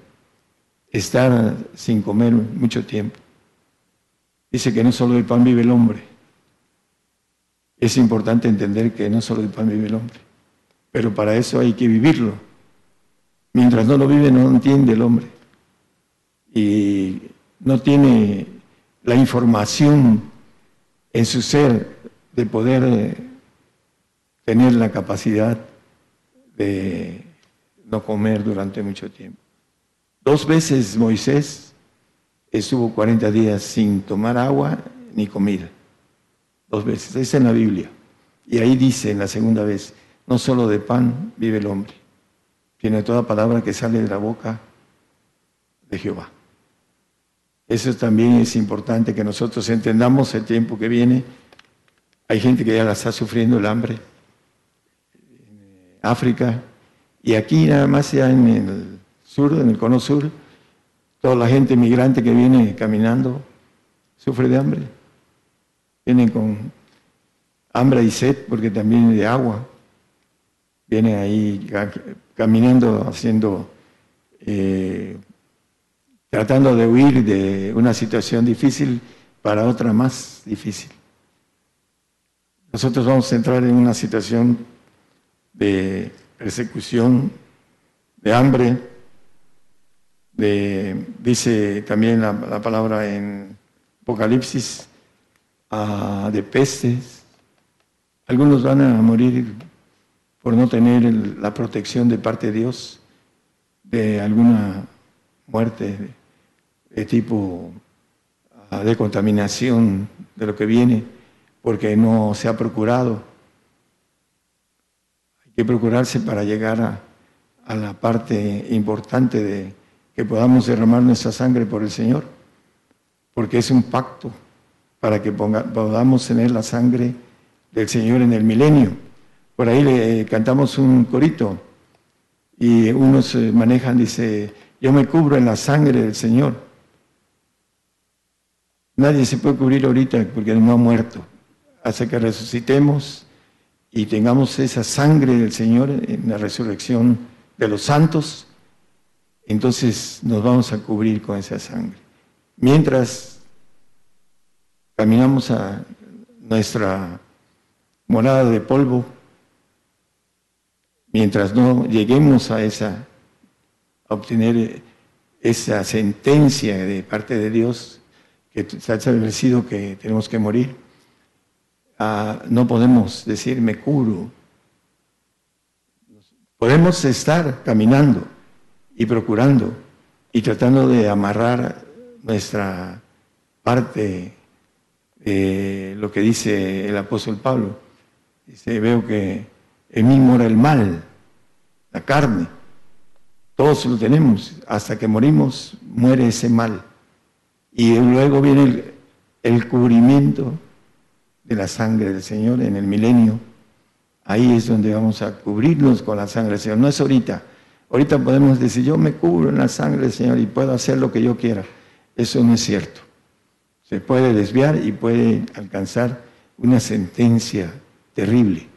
estar sin comer mucho tiempo. Dice que no solo del pan vive el hombre. Es importante entender que no solo del pan vive el hombre, pero para eso hay que vivirlo. Mientras no lo vive no entiende el hombre y no tiene la información en su ser de poder eh, tener la capacidad de no comer durante mucho tiempo. Dos veces Moisés estuvo 40 días sin tomar agua ni comida. Dos veces. Es en la Biblia. Y ahí dice en la segunda vez, no solo de pan vive el hombre, sino de toda palabra que sale de la boca de Jehová. Eso también es importante que nosotros entendamos el tiempo que viene. Hay gente que ya la está sufriendo el hambre África, y aquí nada más ya en el sur, en el cono sur, toda la gente migrante que viene caminando sufre de hambre. Vienen con hambre y sed porque también de agua. vienen ahí caminando, haciendo, eh, tratando de huir de una situación difícil para otra más difícil. Nosotros vamos a entrar en una situación de persecución, de hambre, dice también la, palabra en Apocalipsis, ah, de pestes. Algunos van a morir por no tener la protección de parte de Dios de alguna muerte de, tipo ah, de contaminación de lo que viene, porque no se ha procurado. Hay que procurarse para llegar a, a la parte importante de que podamos derramar nuestra sangre por el Señor, porque es un pacto para que podamos tener la sangre del Señor en el milenio. Por ahí le cantamos un corito y unos manejan, dice, yo me cubro en la sangre del Señor. Nadie se puede cubrir ahorita porque no ha muerto. Hasta que resucitemos y tengamos esa sangre del Señor en la resurrección de los santos, entonces nos vamos a cubrir con esa sangre. Mientras caminamos a nuestra morada de polvo, mientras no lleguemos a esa, a obtener esa sentencia de parte de Dios que se ha establecido que tenemos que morir, ah, no podemos decir me curo. Podemos estar caminando, y procurando y tratando de amarrar nuestra parte de lo que dice el apóstol Pablo. Dice, veo que en mí mora el mal, la carne. Todos lo tenemos. Hasta que morimos, muere ese mal. Y luego viene el, el cubrimiento de la sangre del Señor en el milenio. Ahí es donde vamos a cubrirnos con la sangre del Señor. No es ahorita Ahorita podemos decir, yo me cubro en la sangre del Señor y puedo hacer lo que yo quiera. Eso no es cierto. Se puede desviar y puede alcanzar una sentencia terrible.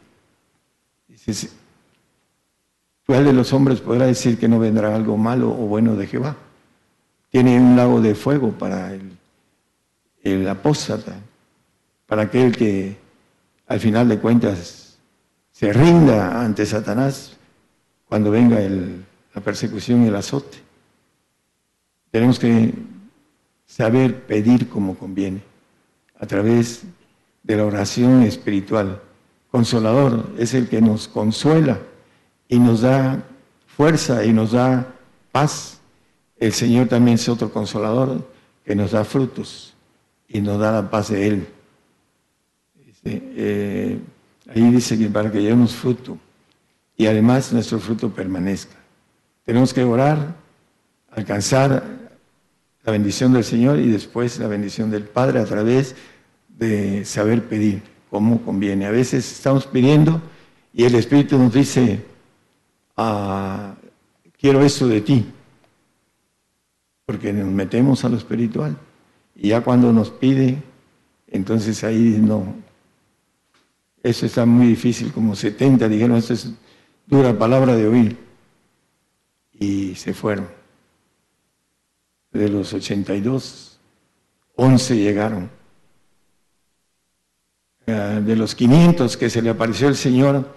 ¿cuál de los hombres podrá decir que no vendrá algo malo o bueno de Jehová? Tiene un lago de fuego para el, el apóstata, para aquel que al final de cuentas se rinda ante Satanás cuando venga la persecución y el azote. Tenemos que saber pedir como conviene, a través de la oración espiritual. Consolador es el que nos consuela y nos da fuerza y nos da paz. El Señor también es otro consolador que nos da frutos y nos da la paz de Él. Eh, ahí dice que para que llevemos fruto y además nuestro fruto permanezca. Tenemos que orar, alcanzar la bendición del Señor y después la bendición del Padre a través de saber pedir como conviene. A veces estamos pidiendo y el Espíritu nos dice, ah, quiero esto de ti, porque nos metemos a lo espiritual. Y ya cuando nos pide, entonces ahí no. Eso está muy difícil, como 70 dijeron, esto es dura palabra de oír. Y se fueron. De los 82, 11 llegaron. Eh, de los 500 que se le apareció el Señor,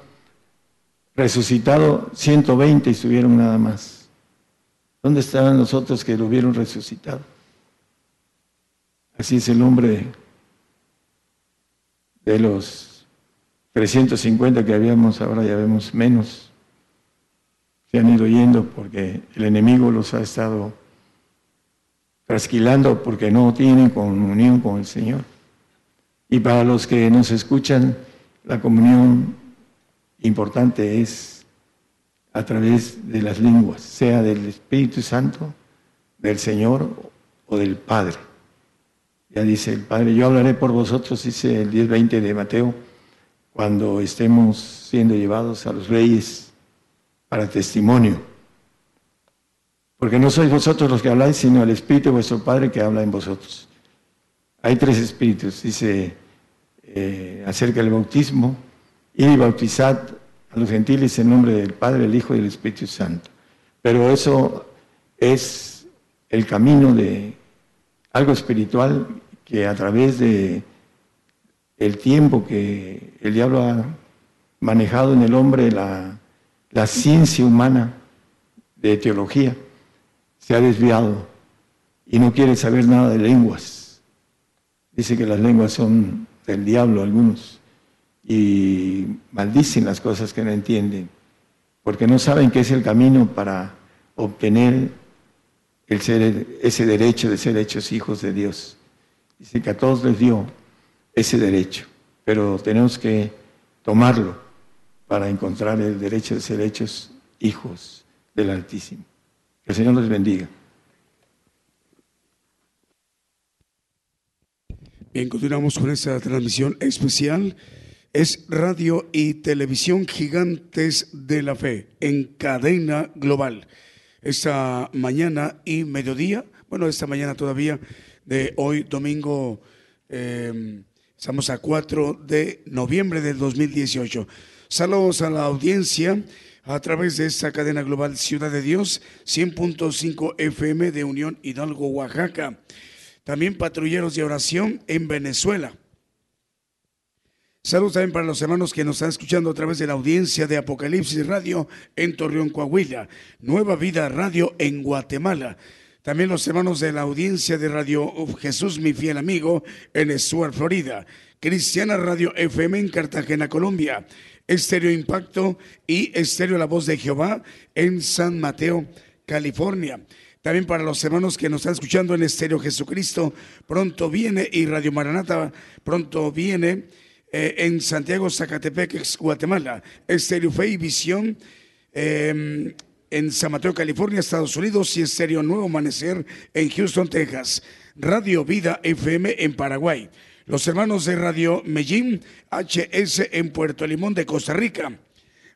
resucitado, 120 estuvieron nada más. ¿Dónde estaban los otros que lo vieron resucitado? Así es el nombre de los 350 que habíamos, ahora ya vemos menos. Se han ido yendo porque el enemigo los ha estado trasquilando porque no tienen comunión con el Señor. Y para los que nos escuchan, la comunión importante es a través de las lenguas, sea del Espíritu Santo, del Señor o del Padre. Ya dice el Padre, yo hablaré por vosotros, dice el 10.20 de Mateo cuando estemos siendo llevados a los reyes para testimonio. Porque no sois vosotros los que habláis, sino el Espíritu de vuestro Padre que habla en vosotros. Hay tres espíritus, dice eh, acerca del bautismo, y bautizad a los gentiles en nombre del Padre, el Hijo y del Espíritu Santo. Pero eso es el camino de algo espiritual que a través de el tiempo que el diablo ha manejado en el hombre, la, ciencia humana de teología, se ha desviado y no quiere saber nada de lenguas. Dice que las lenguas son del diablo algunos y maldicen las cosas que no entienden, porque no saben que es el camino para obtener ese derecho de ser hechos hijos de Dios. Dice que a todos les dio ese derecho, pero tenemos que tomarlo para encontrar el derecho de ser hechos hijos del Altísimo. Que el Señor les bendiga. Bien, continuamos con esta transmisión especial. Es radio y televisión gigantes de la fe en cadena global. Esta mañana y mediodía, bueno, esta mañana todavía de hoy, domingo, em, estamos a 4 de noviembre del 2018. Saludos a la audiencia a través de esta cadena global Ciudad de Dios, 100.5 FM de Unión Hidalgo, Oaxaca. También patrulleros de oración en Venezuela. Saludos también para los hermanos que nos están escuchando a través de la audiencia de Apocalipsis Radio en Torreón, Coahuila. Nueva Vida Radio en Guatemala. También los hermanos de la audiencia de Radio Jesús, mi fiel amigo, en Stuart, Florida. Cristiana Radio FM en Cartagena, Colombia. Estéreo Impacto y Estéreo La Voz de Jehová en San Mateo, California. También para los hermanos que nos están escuchando en Estéreo Jesucristo, pronto viene, y Radio Maranata, pronto viene eh, en Santiago, Zacatepec, Guatemala. Estéreo Fe y Visión em, en San Mateo, California, Estados Unidos, y Estéreo Nuevo Amanecer en Houston, Texas. Radio Vida FM en Paraguay. Los hermanos de Radio Medellín, HS en Puerto Limón de Costa Rica.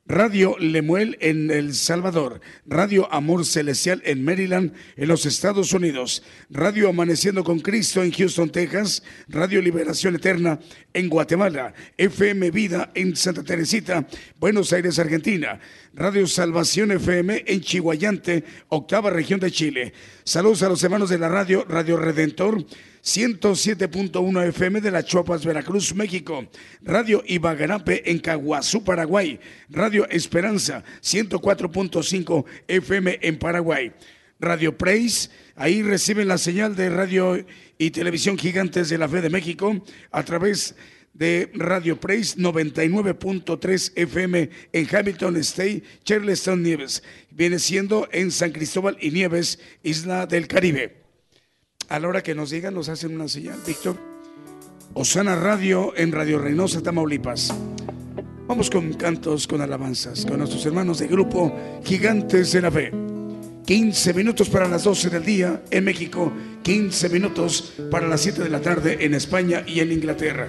Radio Lemuel en El Salvador, Radio Amor Celestial en Maryland, en los Estados Unidos, Radio Amaneciendo con Cristo en Houston, Texas, Radio Liberación Eterna en Guatemala, FM Vida en Santa Teresita, Buenos Aires, Argentina, Radio Salvación FM en Chihuayante, octava región de Chile. Saludos a los hermanos de la radio, Radio Redentor 107.1 FM de La Chopas, Veracruz, México. Radio Ibagarape en Caguazú, Paraguay. Radio Esperanza 104.5 FM en Paraguay. Radio Praise, ahí reciben la señal de radio y televisión gigantes de la fe de México a través de Radio Praise 99.3 FM en Hamilton State, Charleston, Nieves. Viene siendo en San Cristóbal y Nieves, Isla del Caribe a la hora que nos digan, nos hacen una señal. Víctor, Osana Radio en Radio Reynosa, Tamaulipas. Vamos con cantos, con alabanzas, con nuestros hermanos de grupo Gigantes de la Fe. 15 minutos para las 12 del día en México, 15 minutos para las 7 de la tarde en España y en Inglaterra.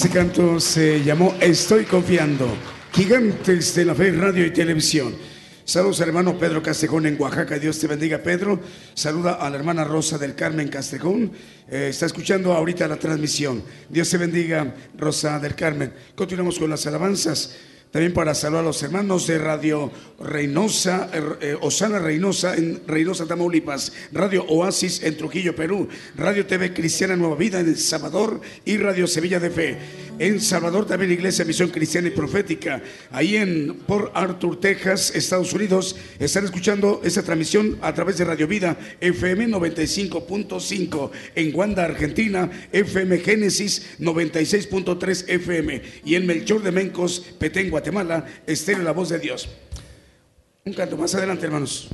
Este canto se llamó Estoy confiando. Gigantes de la fe, radio y televisión. Saludos al hermano Pedro Castejón en Oaxaca. Dios te bendiga, Pedro. Saluda a la hermana Rosa del Carmen Castejón. Eh, está escuchando ahorita la transmisión. Dios te bendiga, Rosa del Carmen. Continuamos con las alabanzas. También para saludar a los hermanos de Radio Reynosa, eh, eh, Osana Reynosa en Reynosa, Tamaulipas, Radio Oasis en Trujillo, Perú, Radio TV Cristiana Nueva Vida en El Salvador y Radio Sevilla de Fe. En Salvador también Iglesia Misión Cristiana y Profética. Ahí en Port Arthur, Texas, Estados Unidos, están escuchando esta transmisión a través de Radio Vida FM 95.5. En Guanda, Argentina, FM Génesis 96.3 FM. Y en Melchor de Mencos, Petén, Guatemala, Estéreo La Voz de Dios. Un canto más adelante, hermanos.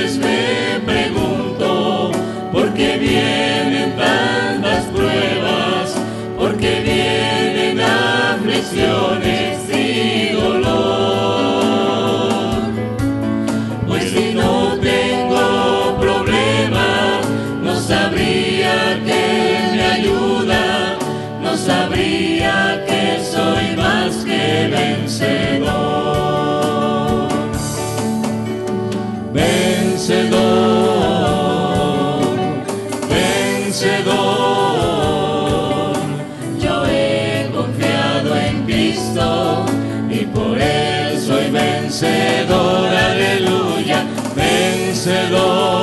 Veces me pregunto por qué vienen tantas pruebas, por qué vienen aflicciones y dolor. Pues si no tengo problema, no sabría que me ayuda, no sabría que soy más que. Vencedor, vencedor,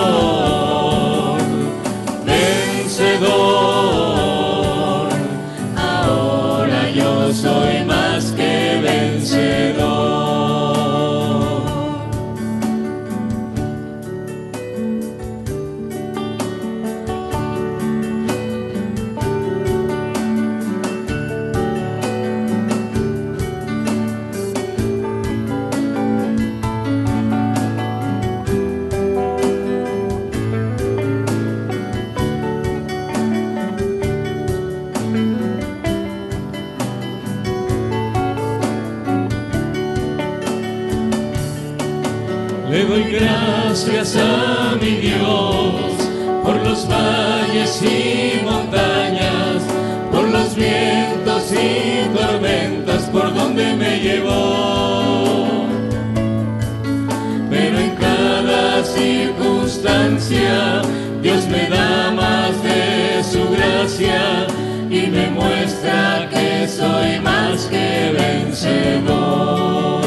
Dios me da más de su gracia y me muestra que soy más que vencedor.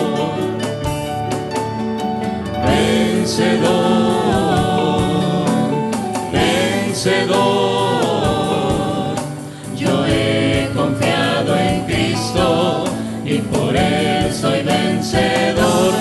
Vencedor, vencedor. Yo he confiado en Cristo y por él soy vencedor,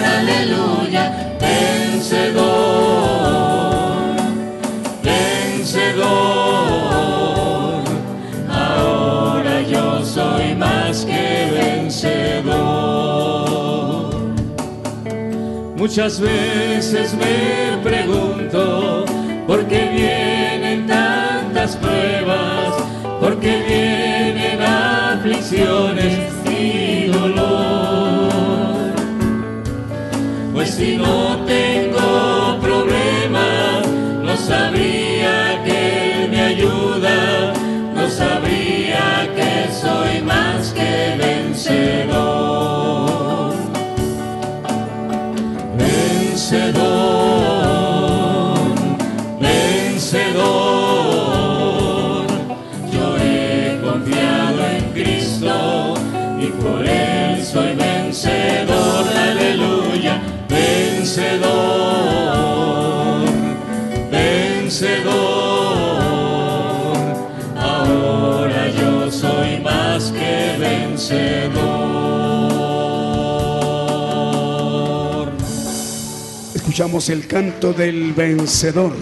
Muchas veces me pregunto por qué vienen tantas pruebas, por qué vienen aflicciones y dolor. Pues si no tengo problema, no sabría que Él me ayuda, no sabría que soy más que vencedor vencedor, vencedor. Ahora yo soy más que vencedor. Escuchamos el canto del vencedor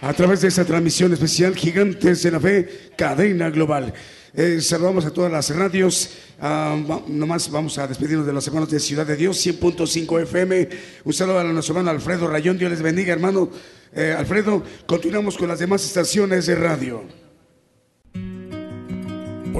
a través de esta transmisión especial Gigantes de la Fe, cadena global. Eh, saludamos a todas las radios. Va- nomás vamos a despedirnos de los hermanos de Ciudad de Dios, 100.5 FM. Un saludo a nuestro hermano Alfredo Rayón. Dios les bendiga, hermano. Eh, Alfredo, continuamos con las demás estaciones de radio.